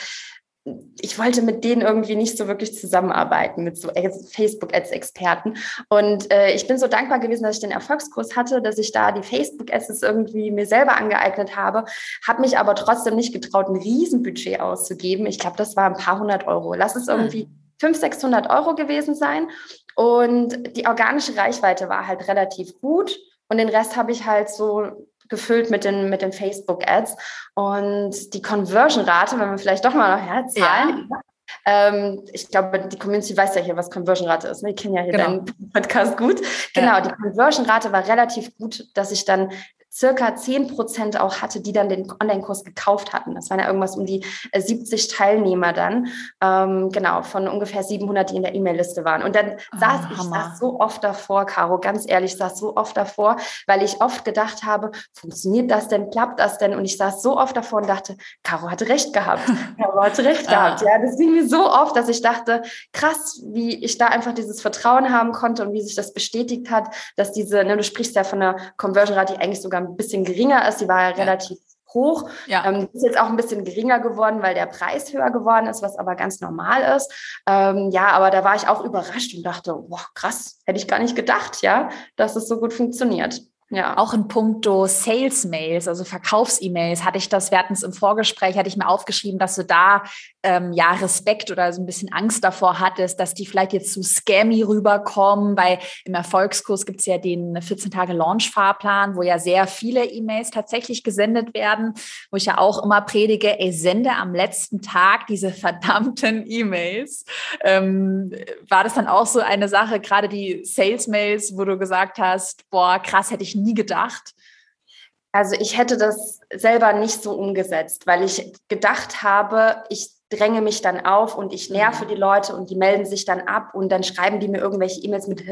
ich wollte mit denen irgendwie nicht so wirklich zusammenarbeiten, mit so Facebook-Ads-Experten. Und äh, ich bin so dankbar gewesen, dass ich den Erfolgskurs hatte, dass ich da die Facebook-Ads irgendwie mir selber angeeignet habe, habe mich aber trotzdem nicht getraut, ein Riesenbudget auszugeben. Ich glaube, das war ein paar hundert Euro. Lass es irgendwie 500, 600 Euro gewesen sein. Und die organische Reichweite war halt relativ gut. Und den Rest habe ich halt so gefüllt mit den, mit den Facebook-Ads. Und die Conversion-Rate, wenn wir vielleicht doch mal noch herzahlen, ja. Ähm, ich glaube, die Community weiß ja hier, was Conversion-Rate ist. Ne? Die kennen ja hier genau. deinen Podcast gut. Genau, ja. die Conversion-Rate war relativ gut, dass ich dann circa 10 Prozent auch hatte, die dann den Online-Kurs gekauft hatten. Das waren ja irgendwas um die 70 äh, Teilnehmer dann, ähm, genau, von ungefähr 700, die in der E-Mail-Liste waren. Und dann oh, saß Hammer. ich saß so oft davor, Caro, ganz ehrlich, saß so oft davor, weil ich oft gedacht habe, funktioniert das denn, klappt das denn? Und ich saß so oft davor und dachte, Caro hatte recht gehabt. *laughs* Caro hatte recht gehabt. Ja, das ging mir so oft, dass ich dachte, krass, wie ich da einfach dieses Vertrauen haben konnte und wie sich das bestätigt hat, dass diese, ne, du sprichst ja von einer Conversion-Rate, die eigentlich sogar ein bisschen geringer ist. Die war ja relativ hoch. Ja. Ähm, ist jetzt auch ein bisschen geringer geworden, weil der Preis höher geworden ist, was aber ganz normal ist. Ähm, ja, aber da war ich auch überrascht und dachte, boah, krass, hätte ich gar nicht gedacht, ja, dass es so gut funktioniert.
Ja. Auch in puncto Sales-Mails, also Verkaufs-E-Mails, hatte ich das, wir hatten es im Vorgespräch, hatte ich mir aufgeschrieben, dass du da ähm, ja Respekt oder so ein bisschen Angst davor hattest, dass die vielleicht jetzt zu scammy rüberkommen, weil im Erfolgskurs gibt es ja den 14-Tage-Launch-Fahrplan, wo ja sehr viele E-Mails tatsächlich gesendet werden, wo ich ja auch immer predige, ey, sende am letzten Tag diese verdammten E-Mails. Ähm, war das dann auch so eine Sache, gerade die Sales-Mails, wo du gesagt hast, boah, krass, hätte ich nie gedacht?
Also ich hätte das selber nicht so umgesetzt, weil ich gedacht habe, ich dränge mich dann auf und ich nerve mhm. die Leute und die melden sich dann ab und dann schreiben die mir irgendwelche E-Mails mit,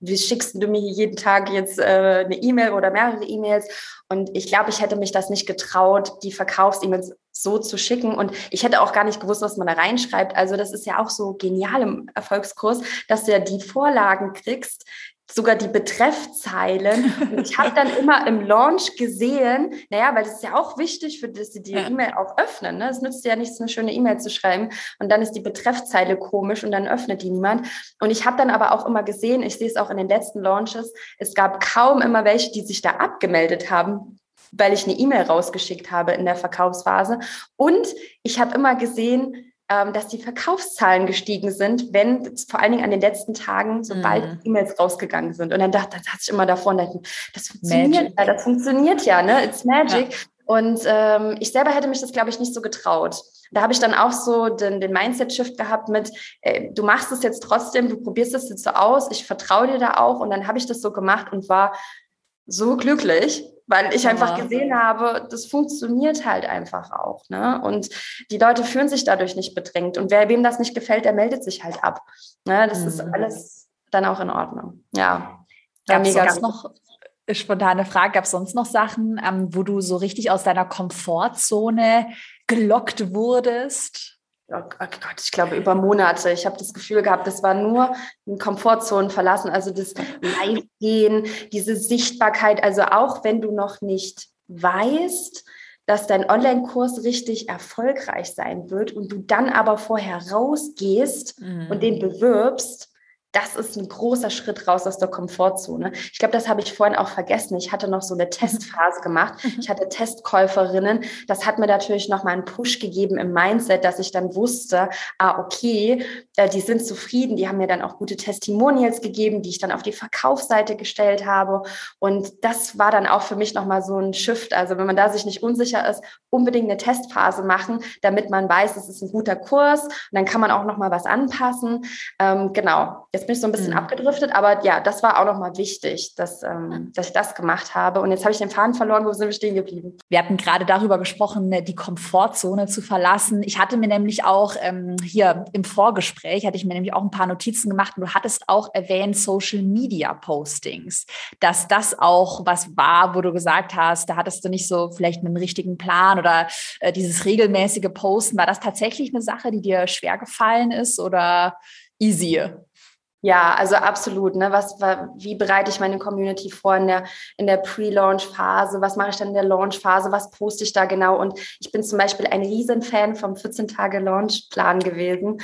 wie schickst du mir jeden Tag jetzt äh, eine E-Mail oder mehrere E-Mails? Und ich glaube, ich hätte mich das nicht getraut, die Verkaufs-E-Mails so zu schicken. Und ich hätte auch gar nicht gewusst, was man da reinschreibt. Also das ist ja auch so genial im Erfolgskurs, dass du ja die Vorlagen kriegst, sogar die Betreffzeilen. Und ich habe dann immer im Launch gesehen, naja, weil das ist ja auch wichtig, für dass sie die ja. E-Mail auch öffnen. Ne? Es nützt ja nichts, eine schöne E-Mail zu schreiben und dann ist die Betreffzeile komisch und dann öffnet die niemand. Und ich habe dann aber auch immer gesehen, ich sehe es auch in den letzten Launches, es gab kaum immer welche, die sich da abgemeldet haben weil ich eine E-Mail rausgeschickt habe in der Verkaufsphase. Und ich habe immer gesehen, dass die Verkaufszahlen gestiegen sind, wenn vor allen Dingen an den letzten Tagen, sobald mm. E-Mails rausgegangen sind. Und dann dachte, dann saß ich immer dachte, das funktioniert ja, das funktioniert ja, ne? It's magic. Ja. Und ähm, ich selber hätte mich das, glaube ich, nicht so getraut. Da habe ich dann auch so den, den Mindset-Shift gehabt mit, ey, du machst es jetzt trotzdem, du probierst es jetzt so aus, ich vertraue dir da auch. Und dann habe ich das so gemacht und war so glücklich, weil ich einfach gesehen habe, das funktioniert halt einfach auch. Ne? Und die Leute fühlen sich dadurch nicht bedrängt. Und wer wem das nicht gefällt, der meldet sich halt ab. Ne? Das mhm. ist alles dann auch in Ordnung. Ja.
Gab es noch spontane Frage, gab es sonst noch Sachen, ähm, wo du so richtig aus deiner Komfortzone gelockt wurdest?
Oh Gott, ich glaube über Monate. Ich habe das Gefühl gehabt, das war nur ein Komfortzonen verlassen, also das Live-Gehen, diese Sichtbarkeit. Also auch wenn du noch nicht weißt, dass dein Online-Kurs richtig erfolgreich sein wird und du dann aber vorher rausgehst mhm. und den bewirbst, das ist ein großer Schritt raus aus der Komfortzone. Ich glaube, das habe ich vorhin auch vergessen. Ich hatte noch so eine Testphase gemacht. Mhm. Ich hatte Testkäuferinnen. Das hat mir natürlich noch mal einen Push gegeben im Mindset, dass ich dann wusste, ah, okay, äh, die sind zufrieden. Die haben mir dann auch gute Testimonials gegeben, die ich dann auf die Verkaufsseite gestellt habe. Und das war dann auch für mich noch mal so ein Shift. Also wenn man da sich nicht unsicher ist, unbedingt eine Testphase machen, damit man weiß, es ist ein guter Kurs. Und dann kann man auch noch mal was anpassen. Ähm, genau. Jetzt bin ich so ein bisschen mhm. abgedriftet, aber ja, das war auch nochmal wichtig, dass, ähm, dass ich das gemacht habe. Und jetzt habe ich den Faden verloren, wo sind wir stehen geblieben?
Wir hatten gerade darüber gesprochen, ne, die Komfortzone zu verlassen. Ich hatte mir nämlich auch ähm, hier im Vorgespräch, hatte ich mir nämlich auch ein paar Notizen gemacht und du hattest auch erwähnt Social Media Postings, dass das auch was war, wo du gesagt hast, da hattest du nicht so vielleicht einen richtigen Plan oder äh, dieses regelmäßige Posten. War das tatsächlich eine Sache, die dir schwer gefallen ist oder easy?
Ja, also absolut. Ne? Was, wie bereite ich meine Community vor in der, in der Pre-Launch-Phase? Was mache ich dann in der Launch-Phase? Was poste ich da genau? Und ich bin zum Beispiel ein Riesenfan vom 14-Tage-Launch-Plan gewesen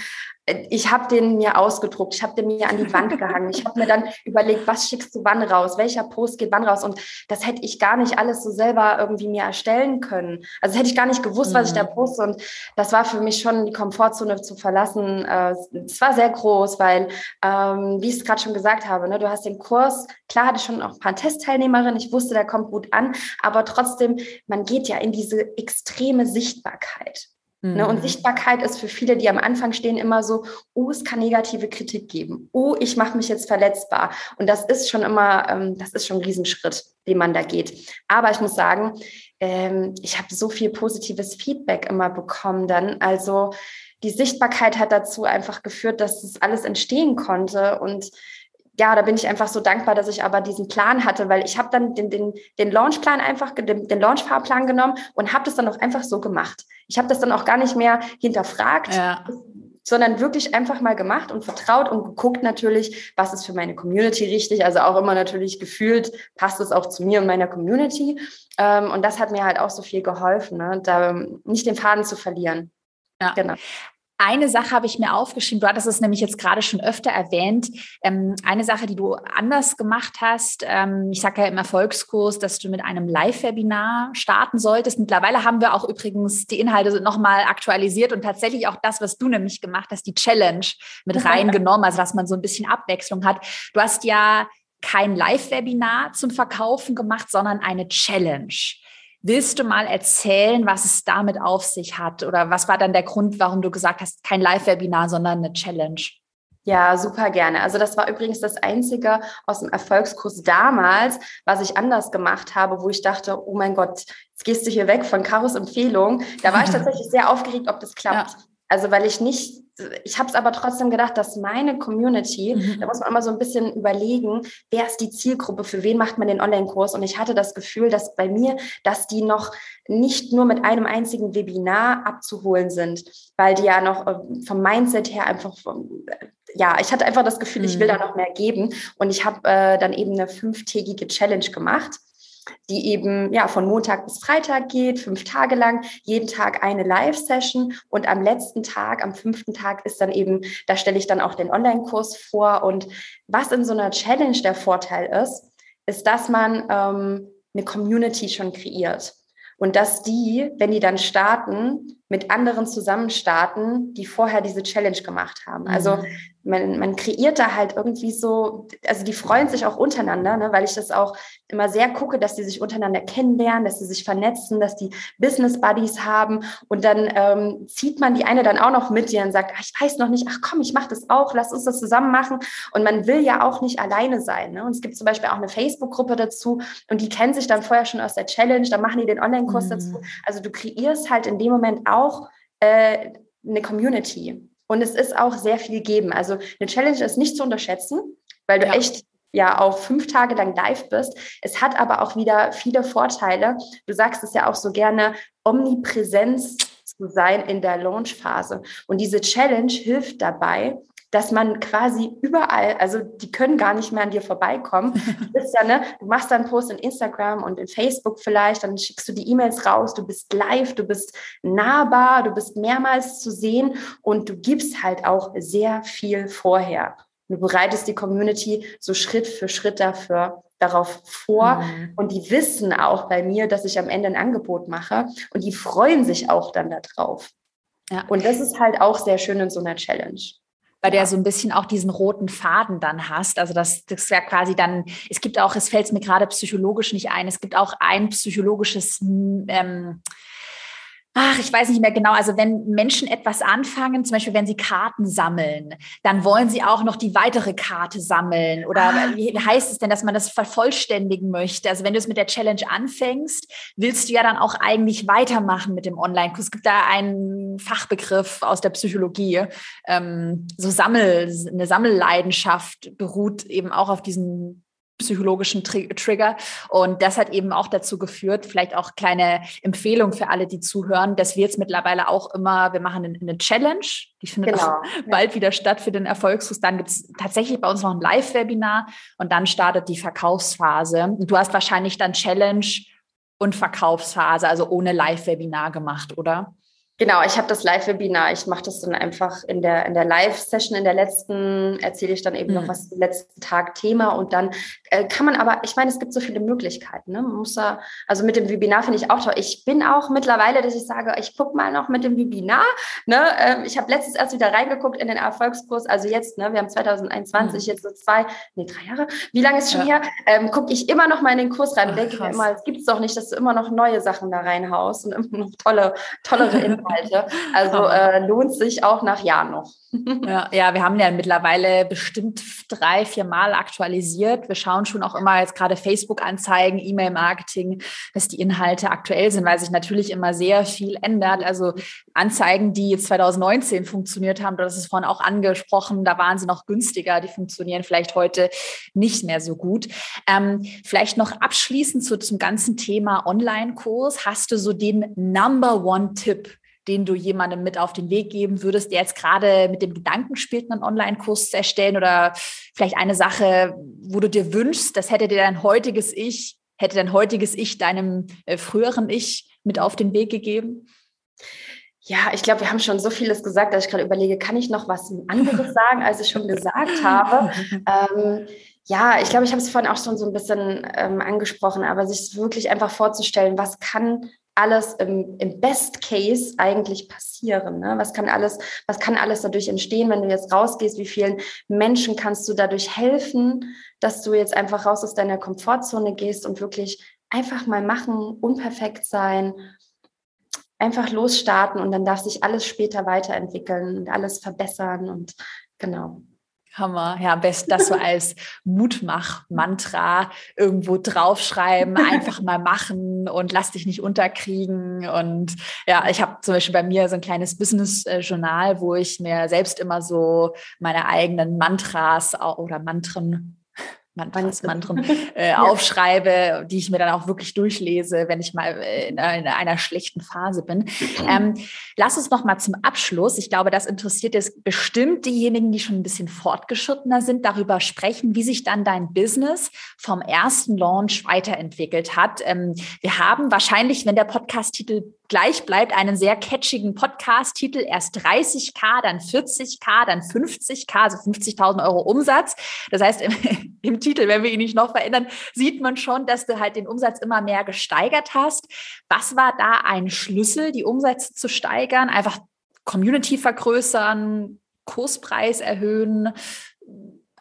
ich habe den mir ausgedruckt, ich habe den mir an die Wand gehangen. Ich habe mir dann überlegt, was schickst du wann raus, welcher Post geht wann raus. Und das hätte ich gar nicht alles so selber irgendwie mir erstellen können. Also hätte ich gar nicht gewusst, was ich da mhm. poste. Und das war für mich schon die Komfortzone zu verlassen. Äh, es war sehr groß, weil, ähm, wie ich es gerade schon gesagt habe, ne, du hast den Kurs, klar hatte ich schon auch ein paar Testteilnehmerinnen, ich wusste, der kommt gut an, aber trotzdem, man geht ja in diese extreme Sichtbarkeit. Ne, und mhm. Sichtbarkeit ist für viele, die am Anfang stehen, immer so, oh, es kann negative Kritik geben. Oh, ich mache mich jetzt verletzbar. Und das ist schon immer, ähm, das ist schon ein Riesenschritt, den man da geht. Aber ich muss sagen, ähm, ich habe so viel positives Feedback immer bekommen dann. Also die Sichtbarkeit hat dazu einfach geführt, dass das alles entstehen konnte und ja, da bin ich einfach so dankbar, dass ich aber diesen Plan hatte, weil ich habe dann den, den, den Launchplan einfach, den, den Launchfahrplan genommen und habe das dann auch einfach so gemacht. Ich habe das dann auch gar nicht mehr hinterfragt, ja. sondern wirklich einfach mal gemacht und vertraut und geguckt natürlich, was ist für meine Community richtig. Also auch immer natürlich gefühlt, passt es auch zu mir und meiner Community. Ähm, und das hat mir halt auch so viel geholfen, ne? da nicht den Faden zu verlieren.
Ja. Genau. Eine Sache habe ich mir aufgeschrieben, du hattest es nämlich jetzt gerade schon öfter erwähnt. Ähm, eine Sache, die du anders gemacht hast, ähm, ich sage ja im Erfolgskurs, dass du mit einem Live-Webinar starten solltest. Mittlerweile haben wir auch übrigens die Inhalte nochmal aktualisiert und tatsächlich auch das, was du nämlich gemacht hast, die Challenge mit reingenommen, also dass man so ein bisschen Abwechslung hat. Du hast ja kein Live-Webinar zum Verkaufen gemacht, sondern eine Challenge. Willst du mal erzählen, was es damit auf sich hat? Oder was war dann der Grund, warum du gesagt hast, kein Live-Webinar, sondern eine Challenge?
Ja, super gerne. Also das war übrigens das Einzige aus dem Erfolgskurs damals, was ich anders gemacht habe, wo ich dachte, oh mein Gott, jetzt gehst du hier weg von Karos Empfehlung. Da war ich *laughs* tatsächlich sehr aufgeregt, ob das klappt. Ja. Also weil ich nicht ich habe es aber trotzdem gedacht, dass meine Community, mhm. da muss man immer so ein bisschen überlegen, wer ist die Zielgruppe, für wen macht man den Online-Kurs? Und ich hatte das Gefühl, dass bei mir, dass die noch nicht nur mit einem einzigen Webinar abzuholen sind, weil die ja noch äh, vom Mindset her einfach, ja, ich hatte einfach das Gefühl, ich will mhm. da noch mehr geben. Und ich habe äh, dann eben eine fünftägige Challenge gemacht die eben ja von Montag bis Freitag geht, fünf Tage lang, jeden Tag eine Live-Session. Und am letzten Tag, am fünften Tag ist dann eben, da stelle ich dann auch den Online-Kurs vor. Und was in so einer Challenge der Vorteil ist, ist, dass man ähm, eine Community schon kreiert. Und dass die, wenn die dann starten, mit anderen zusammen starten, die vorher diese Challenge gemacht haben. Also mhm man, man kreiert da halt irgendwie so, also die freuen sich auch untereinander, ne, weil ich das auch immer sehr gucke, dass die sich untereinander kennenlernen, dass sie sich vernetzen, dass die Business Buddies haben und dann ähm, zieht man die eine dann auch noch mit dir und sagt, ach, ich weiß noch nicht, ach komm, ich mache das auch, lass uns das zusammen machen und man will ja auch nicht alleine sein. Ne? Und es gibt zum Beispiel auch eine Facebook-Gruppe dazu und die kennen sich dann vorher schon aus der Challenge, da machen die den Online-Kurs mhm. dazu. Also du kreierst halt in dem Moment auch äh, eine Community. Und es ist auch sehr viel geben. Also eine Challenge ist nicht zu unterschätzen, weil du ja. echt ja auch fünf Tage lang live bist. Es hat aber auch wieder viele Vorteile. Du sagst es ja auch so gerne, Omnipräsenz zu sein in der Launchphase. Und diese Challenge hilft dabei, dass man quasi überall, also die können gar nicht mehr an dir vorbeikommen. *laughs* Du bist ja, ne, du machst dann Post in Instagram und in Facebook vielleicht, dann schickst du die E-Mails raus, du bist live, du bist nahbar, du bist mehrmals zu sehen und du gibst halt auch sehr viel vorher. du bereitest die Community so Schritt für Schritt dafür darauf vor mhm. und die wissen auch bei mir, dass ich am Ende ein Angebot mache und die freuen sich auch dann darauf. Ja. Und das ist halt auch sehr schön in so einer Challenge
bei der so ein bisschen auch diesen roten Faden dann hast. Also das, das ist ja quasi dann, es gibt auch, es fällt mir gerade psychologisch nicht ein, es gibt auch ein psychologisches ähm, Ach, ich weiß nicht mehr genau. Also wenn Menschen etwas anfangen, zum Beispiel wenn sie Karten sammeln, dann wollen sie auch noch die weitere Karte sammeln. Oder ah. wie heißt es denn, dass man das vervollständigen möchte? Also wenn du es mit der Challenge anfängst, willst du ja dann auch eigentlich weitermachen mit dem Online-Kurs. Es gibt da einen Fachbegriff aus der Psychologie. Ähm, so Sammel, eine Sammelleidenschaft beruht eben auch auf diesen psychologischen Tri Trigger. Und das hat eben auch dazu geführt, vielleicht auch kleine Empfehlung für alle, die zuhören, dass wir jetzt mittlerweile auch immer, wir machen eine, Challenge, die findet genau. auch bald wieder statt für den Erfolgskurs. Dann gibt es tatsächlich bei uns noch ein Live-Webinar und dann startet die Verkaufsphase. Und du hast wahrscheinlich dann Challenge und Verkaufsphase, also ohne Live-Webinar gemacht, oder?
Genau, ich habe das Live-Webinar. Ich mache das dann einfach in der, in der Live-Session. In der letzten erzähle ich dann eben mhm. noch was zum letzten Tag Thema. Und dann äh, kann man aber, ich meine, es gibt so viele Möglichkeiten. Ne? Man muss da, also mit dem Webinar finde ich auch toll. Ich bin auch mittlerweile, dass ich sage, ich gucke mal noch mit dem Webinar. Ne? Ähm, ich habe letztens erst wieder reingeguckt in den Erfolgskurs. Also jetzt, ne, wir haben 2021, mhm. jetzt so zwei, nee, drei Jahre. Wie lange ist schon ja. her? Ähm, gucke ich immer noch mal in den Kurs rein denke mir immer, es gibt es doch nicht, dass du immer noch neue Sachen da reinhaust und *laughs* immer noch tolle, tollere *laughs* Inhalte. Also äh, lohnt sich auch nach Jahren noch. *laughs*
Ja, ja, wir haben ja mittlerweile bestimmt drei, vier Mal aktualisiert. Wir schauen schon auch immer jetzt gerade Facebook-Anzeigen, E-Mail-Marketing, dass die Inhalte aktuell sind, weil sich natürlich immer sehr viel ändert. Also Anzeigen, die jetzt 2019 funktioniert haben, das ist vorhin auch angesprochen, da waren sie noch günstiger, die funktionieren vielleicht heute nicht mehr so gut. Ähm, vielleicht noch abschließend zu, zum ganzen Thema Online-Kurs. Hast du so den Number One-Tipp den du jemandem mit auf den Weg geben würdest, der jetzt gerade mit dem Gedanken spielt, einen Online-Kurs zu erstellen oder vielleicht eine Sache, wo du dir wünschst, das hätte dir dein heutiges Ich, hätte dein heutiges Ich deinem äh, früheren Ich mit auf den Weg gegeben?
Ja, ich glaube, wir haben schon so vieles gesagt, dass ich gerade überlege, kann ich noch was anderes *laughs* sagen, als ich schon gesagt habe? *laughs* ähm, ja, ich glaube, ich habe es vorhin auch schon so ein bisschen ähm, angesprochen, aber sich wirklich einfach vorzustellen, was kann alles im, im Best Case eigentlich passieren? Ne? Was kann alles, was kann alles dadurch entstehen, wenn du jetzt rausgehst? Wie vielen Menschen kannst du dadurch helfen, dass du jetzt einfach raus aus deiner Komfortzone gehst und wirklich einfach mal machen, unperfekt sein, einfach losstarten und dann darf sich alles später weiterentwickeln und alles verbessern und genau.
Hammer. Ja, am besten das so als Mutmach-Mantra irgendwo draufschreiben, einfach mal machen und lass dich nicht unterkriegen. Und ja, ich habe zum Beispiel bei mir so ein kleines Business-Journal, wo ich mir selbst immer so meine eigenen Mantras oder Mantren Mantren *laughs* äh, ja. aufschreibe, die ich mir dann auch wirklich durchlese, wenn ich mal äh, in, in einer schlechten Phase bin. Ähm, lass uns noch mal zum Abschluss. Ich glaube, das interessiert jetzt bestimmt diejenigen, die schon ein bisschen fortgeschrittener sind, darüber sprechen, wie sich dann dein Business vom ersten Launch weiterentwickelt hat. Ähm, wir haben wahrscheinlich, wenn der Podcast-Titel gleich bleibt, einen sehr catchigen Podcast-Titel. Erst 30k, dann 40k, dann 50k, also 50.000 Euro Umsatz. Das heißt, im, *laughs* im, Titel, wenn wir ihn nicht noch verändern, sieht man schon, dass du halt den Umsatz immer mehr gesteigert hast. Was war da ein Schlüssel, die Umsätze zu steigern? Einfach Community vergrößern, Kurspreis erhöhen,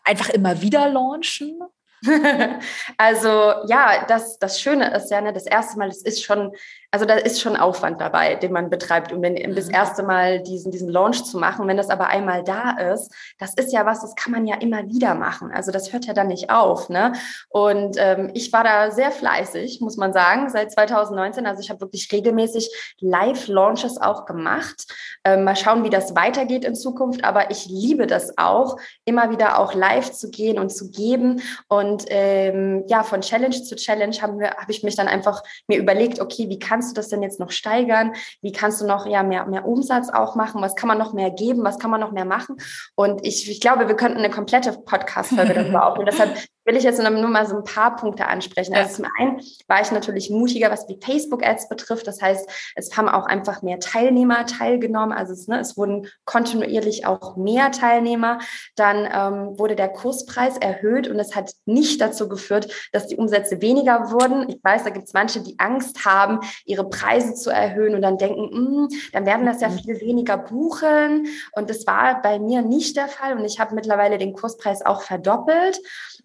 einfach immer wieder launchen? *laughs*
also ja, das, das Schöne ist ja, ne, das erste Mal, es ist schon also da ist schon Aufwand dabei, den man betreibt, um den, das mhm. erste Mal diesen, diesen Launch zu machen. Wenn das aber einmal da ist, das ist ja was, das kann man ja immer wieder machen. Also das hört ja dann nicht auf. Ne? Und ähm, ich war da sehr fleißig, muss man sagen, seit 2019. Also ich habe wirklich regelmäßig Live-Launches auch gemacht. Ähm, mal schauen, wie das weitergeht in Zukunft. Aber ich liebe das auch, immer wieder auch live zu gehen und zu geben. Und ähm, ja, von Challenge zu Challenge habe ich mich dann einfach mir überlegt, okay, wie kann kannst du das denn jetzt noch steigern? Wie kannst du noch ja, mehr, mehr Umsatz auch machen? Was kann man noch mehr geben? Was kann man noch mehr machen? Und ich, ich glaube, wir könnten eine komplette Podcast-Folge darüber *laughs* aufnehmen. Deshalb will ich jetzt nur mal so ein paar Punkte ansprechen. Also zum einen war ich natürlich mutiger, was die Facebook-Ads betrifft. Das heißt, es haben auch einfach mehr Teilnehmer teilgenommen. Also es, ne, es wurden kontinuierlich auch mehr Teilnehmer. Dann ähm, wurde der Kurspreis erhöht und es hat nicht dazu geführt, dass die Umsätze weniger wurden. Ich weiß, da gibt es manche, die Angst haben, ihre Preise zu erhöhen und dann denken, mh, hm, dann werden das ja mhm. viel weniger buchen. Und das war bei mir nicht der Fall. Und ich habe mittlerweile den Kurspreis auch verdoppelt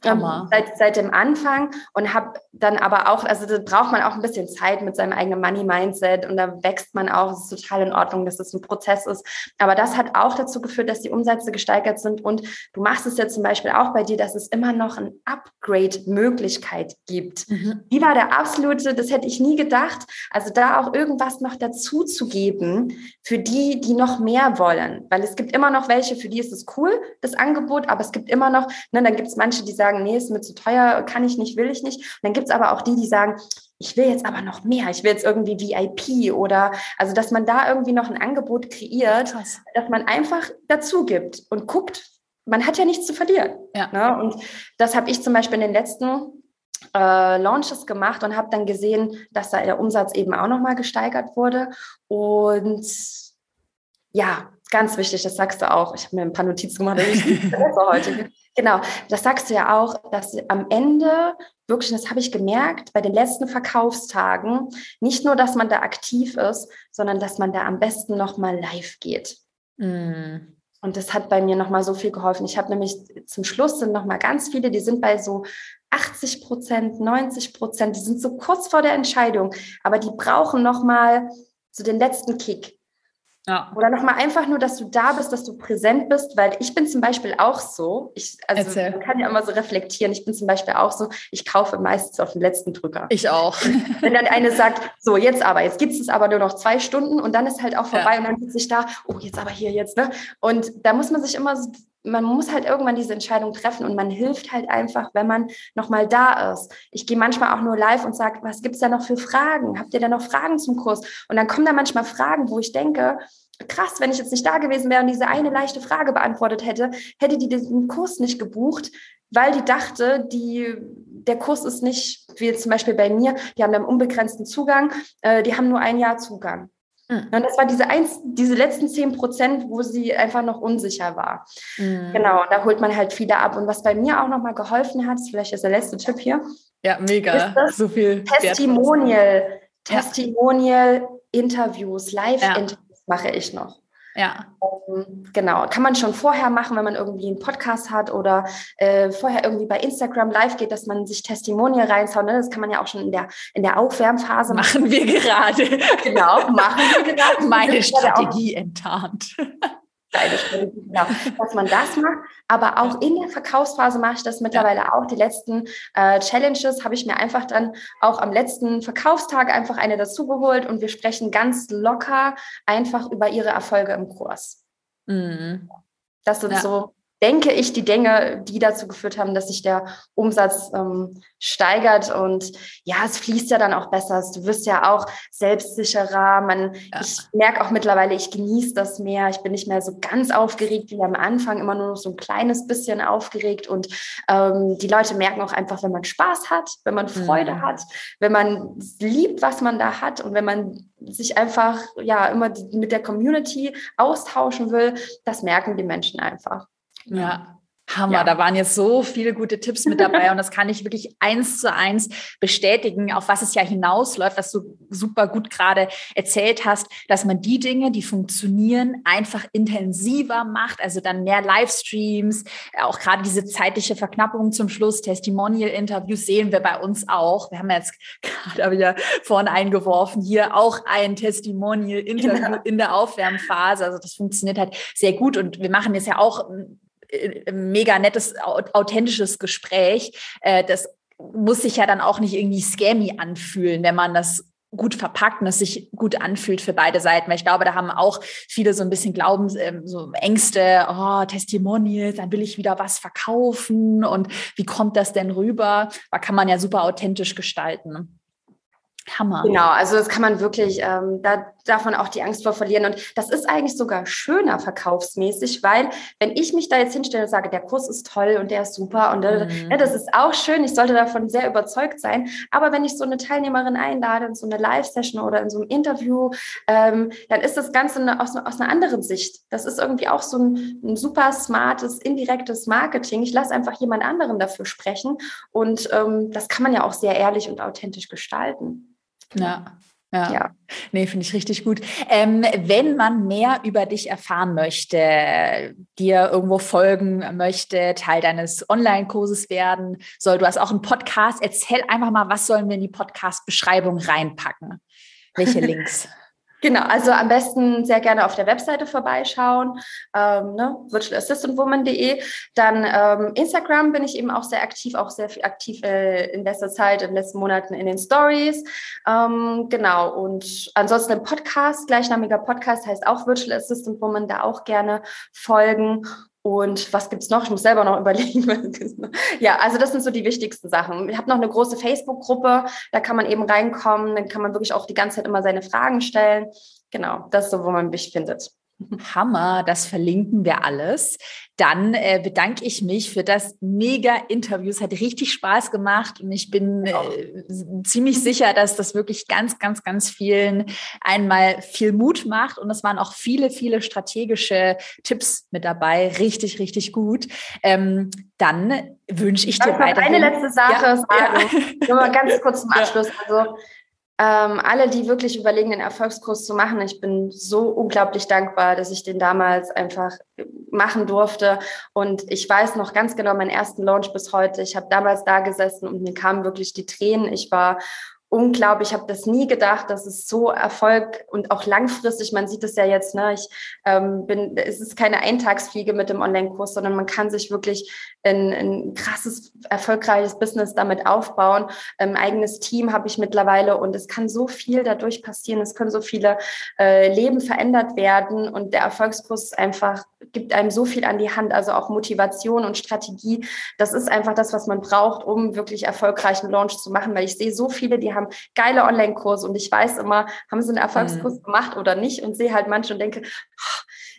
ähm, seit, seit dem Anfang und habe dann aber auch, also da braucht man auch ein bisschen Zeit mit seinem eigenen Money-Mindset und da wächst man auch. Es ist total in Ordnung, dass es ein Prozess ist. Aber das hat auch dazu geführt, dass die Umsätze gesteigert sind und du machst es ja zum Beispiel auch bei dir, dass es immer noch eine Upgrade-Möglichkeit gibt. Mhm. Die war der absolute, das hätte ich nie gedacht. Also da auch irgendwas noch dazu zu geben für die, die noch mehr wollen. Weil es gibt immer noch welche, für die ist es cool, das Angebot, aber es gibt immer noch, ne, dann gibt es manche, die sagen, sagen, nee, ist mir zu teuer, kann ich nicht, will ich nicht. Und dann gibt es aber auch die, die sagen, ich will jetzt aber noch mehr, ich will jetzt irgendwie VIP oder also, dass man da irgendwie noch ein Angebot kreiert, Krass. dass man einfach dazu gibt und guckt, man hat ja nichts zu verlieren. Ja. Ne? Und das habe ich zum Beispiel in den letzten äh, Launches gemacht und habe dann gesehen, dass da der Umsatz eben auch nochmal gesteigert wurde. Und ja, ganz wichtig, das sagst du auch. Ich habe mir ein paar Notizen gemacht, die ich heute. Genau, das sagst du ja auch, dass am Ende wirklich, das habe ich gemerkt, bei den letzten Verkaufstagen, nicht nur, dass man da aktiv ist, sondern dass man da am besten nochmal live geht. Mm. Und das hat bei mir nochmal so viel geholfen. Ich habe nämlich zum Schluss sind nochmal ganz viele, die sind bei so 80 Prozent, 90 Prozent, die sind so kurz vor der Entscheidung, aber die brauchen nochmal so den letzten Kick. Ja. Oder nochmal einfach nur, dass du da bist, dass du präsent bist, weil ich bin zum Beispiel auch so, ich, also Erzähl. man kann ja immer so reflektieren, ich bin zum Beispiel auch so, ich kaufe meistens auf den letzten Drücker.
Ich auch.
Wenn dann eine sagt, so jetzt aber, jetzt gibt es aber nur noch zwei Stunden und dann ist halt auch vorbei ja. und dann sitze ich da, oh jetzt aber hier jetzt, ne? Und da muss man sich immer so man muss halt irgendwann diese Entscheidung treffen und man hilft halt einfach, wenn man nochmal da ist. Ich gehe manchmal auch nur live und sage, was gibt's da noch für Fragen? Habt ihr da noch Fragen zum Kurs? Und dann kommen da manchmal Fragen, wo ich denke, krass, wenn ich jetzt nicht da gewesen wäre und diese eine leichte Frage beantwortet hätte, hätte die diesen Kurs nicht gebucht, weil die dachte, die, der Kurs ist nicht, wie jetzt zum Beispiel bei mir, die haben einen unbegrenzten Zugang, äh, die haben nur ein Jahr Zugang. Mhm. Und das war diese, eins, diese letzten zehn Prozent, wo sie einfach noch unsicher war. Mhm. Genau, und da holt man halt viele ab. Und was bei mir auch nochmal geholfen hat, vielleicht ist der letzte Tipp hier.
Ja, mega.
so viel Testimonial. Testimonial, Interviews, Live-Interviews mache ich noch.
Ja.
Ähm, genau, kann man schon vorher machen, wenn man irgendwie einen Podcast hat oder äh, vorher irgendwie bei Instagram live geht, dass man sich Testimonial reinshaut. Ne? Das kann man ja auch schon in der, in der Aufwärmphase
machen. Machen wir gerade. *laughs*
Genau, machen wir gerade.
Meine Strategie enttarnt *laughs*
deine Strategie, *laughs* genau, dass man das macht. Aber auch in der Verkaufsphase mache ich das mittlerweile ja. auch. Die letzten äh, Challenges habe ich mir einfach dann auch am letzten Verkaufstag einfach eine dazugeholt und wir sprechen ganz locker einfach über ihre Erfolge im Kurs. Mhm. Das sind ja. so denke ich, die Dinge, die dazu geführt haben, dass sich der Umsatz ähm, steigert. Und ja, es fließt ja dann auch besser. Du wirst ja auch selbstsicherer. Man, ja. Ich merke auch mittlerweile, ich genieße das mehr. Ich bin nicht mehr so ganz aufgeregt wie am Anfang, immer nur noch so ein kleines bisschen aufgeregt. Und ähm, die Leute merken auch einfach, wenn man Spaß hat, wenn man Freude mhm. hat, wenn man liebt, was man da hat und wenn man sich einfach ja immer mit der Community austauschen will, das merken die Menschen einfach.
Ja. Hammer, ja. da waren jetzt so viele gute Tipps mit dabei *laughs* und das kann ich wirklich eins zu eins bestätigen, auf was es ja hinausläuft, was du super gut gerade erzählt hast, dass man die Dinge, die funktionieren, einfach intensiver macht, also dann mehr Livestreams, auch gerade diese zeitliche Verknappung zum Schluss, Testimonial-Interviews sehen wir bei uns auch. Wir haben jetzt *laughs* gerade wieder vorne eingeworfen, hier auch ein Testimonial-Interview ja. in der Aufwärmphase, also das funktioniert halt sehr gut und wir machen jetzt ja auch mega nettes, authentisches Gespräch. Äh, das muss sich ja dann auch nicht irgendwie scammy anfühlen, wenn man das gut verpackt und es sich gut anfühlt für beide Seiten. Weil ich glaube, da haben auch viele so ein bisschen Glauben, ähm, so Ängste, oh, Testimonials, dann will ich wieder was verkaufen und wie kommt das denn rüber? Da kann man ja super authentisch gestalten.
Hammer. Genau, also das kann man wirklich, ähm, da darf man auch die Angst vor verlieren. Und das ist eigentlich sogar schöner verkaufsmäßig, weil wenn ich mich da jetzt hinstelle und sage, der Kurs ist toll und der ist super und äh, mhm. ja, das ist auch schön, ich sollte davon sehr überzeugt sein. Aber wenn ich so eine Teilnehmerin einlade in so eine Live-Session oder in so einem Interview, ähm, dann ist das Ganze eine, aus, aus, einer anderen Sicht. Das ist irgendwie auch so ein, ein super smartes, indirektes Marketing. Ich lasse einfach jemand anderen dafür sprechen und ähm, das kann man ja auch sehr ehrlich und authentisch gestalten.
Ja. Ja. ja. Nee, finde ich richtig gut. Ähm, wenn man mehr über dich erfahren möchte, dir irgendwo folgen möchte, Teil deines Online-Kurses werden soll, du hast auch einen Podcast. Erzähl einfach mal, was sollen wir in die Podcast-Beschreibung reinpacken? Welche *laughs* Links?
Genau, also am besten sehr gerne auf der Webseite vorbeischauen, ähm, ne, virtualassistantwoman.de. Dann ähm, Instagram bin ich eben auch sehr aktiv, auch sehr aktiv äh, in letzter Zeit, in den letzten Monaten in den Stories. Ähm, genau, und ansonsten ein Podcast, gleichnamiger Podcast heißt auch Virtual Assistant Woman, da auch gerne folgen. Und was gibt's noch? Ich muss selber noch *laughs* überlegen. ja, also das sind so die wichtigsten Sachen. Ich habe noch eine große Facebook-Gruppe, da kann man eben reinkommen, dann kann man wirklich auch die ganze Zeit immer seine Fragen stellen. Genau, das ist so, wo man mich findet.
Hammer, das verlinken wir alles. Dann äh, bedanke ich mich für das mega Interview. Es hat richtig Spaß gemacht und ich bin äh, ziemlich sicher, dass das wirklich ganz, ganz, ganz vielen einmal viel Mut macht und es waren auch viele, viele strategische Tipps mit dabei. Richtig, richtig gut. Ähm, dann wünsche ich dir weiter.
Eine letzte Sache ja, sagen. Ja. Nur mal ganz *laughs* kurz zum Abschluss. Also ähm, alle, die wirklich überlegen, den Erfolgskurs zu machen, ich bin so unglaublich dankbar, dass ich den damals einfach machen durfte. Und ich weiß noch ganz genau meinen ersten Launch bis heute. Ich habe damals da gesessen und mir kamen wirklich die Tränen. Ich war unglaublich. Ich habe das nie gedacht, dass es so Erfolg und auch langfristig, man sieht es ja jetzt, ne, ich ähm, bin, es ist keine Eintagsfliege mit dem Online-Kurs, sondern man kann sich wirklich ein, ein krasses, erfolgreiches Business damit aufbauen. Ein eigenes Team habe ich mittlerweile und es kann so viel dadurch passieren. Es können so viele äh, Leben verändert werden und der Erfolgskurs einfach gibt einem so viel an die Hand, also auch Motivation und Strategie. Das ist einfach das, was man braucht, um wirklich erfolgreichen Launch zu machen, weil ich sehe so viele, die haben geile Online-Kurse und ich weiß immer, haben sie einen Erfolgskurs mhm. gemacht oder nicht und sehe halt manche und denke,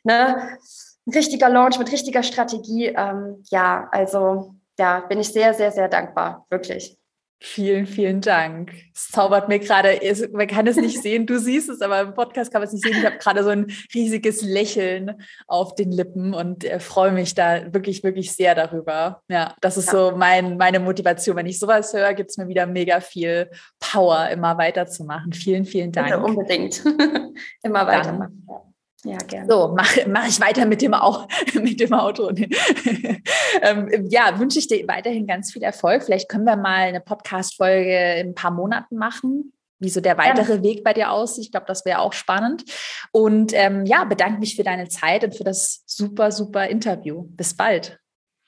ne, ein richtiger Launch mit richtiger Strategie. Ähm, ja, also ja, bin ich sehr, sehr, sehr dankbar, wirklich.
Vielen, vielen Dank. Es zaubert mir gerade, man kann es nicht sehen, du siehst es, aber im Podcast kann man es nicht sehen. Ich habe gerade so ein riesiges Lächeln auf den Lippen und äh, freue mich da wirklich, wirklich sehr darüber. Ja, das ist ja. so mein, meine Motivation. Wenn ich sowas höre, gibt es mir wieder mega viel Power, immer weiterzumachen. Vielen, vielen Dank.
Bitte unbedingt. *laughs* immer weitermachen.
Ja. Ja, gerne. So, mache mach ich weiter mit dem, *laughs* mit dem Auto. *laughs* ähm, ja, wünsche ich dir weiterhin ganz viel Erfolg. Vielleicht können wir mal eine Podcast-Folge in ein paar Monaten machen, wie so der weitere ja. Weg bei dir aussieht. Ich glaube, das wäre auch spannend. Und ähm, ja, bedanke mich für deine Zeit und für das super, super Interview. Bis bald.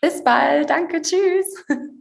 Bis bald. Danke. Tschüss. *laughs*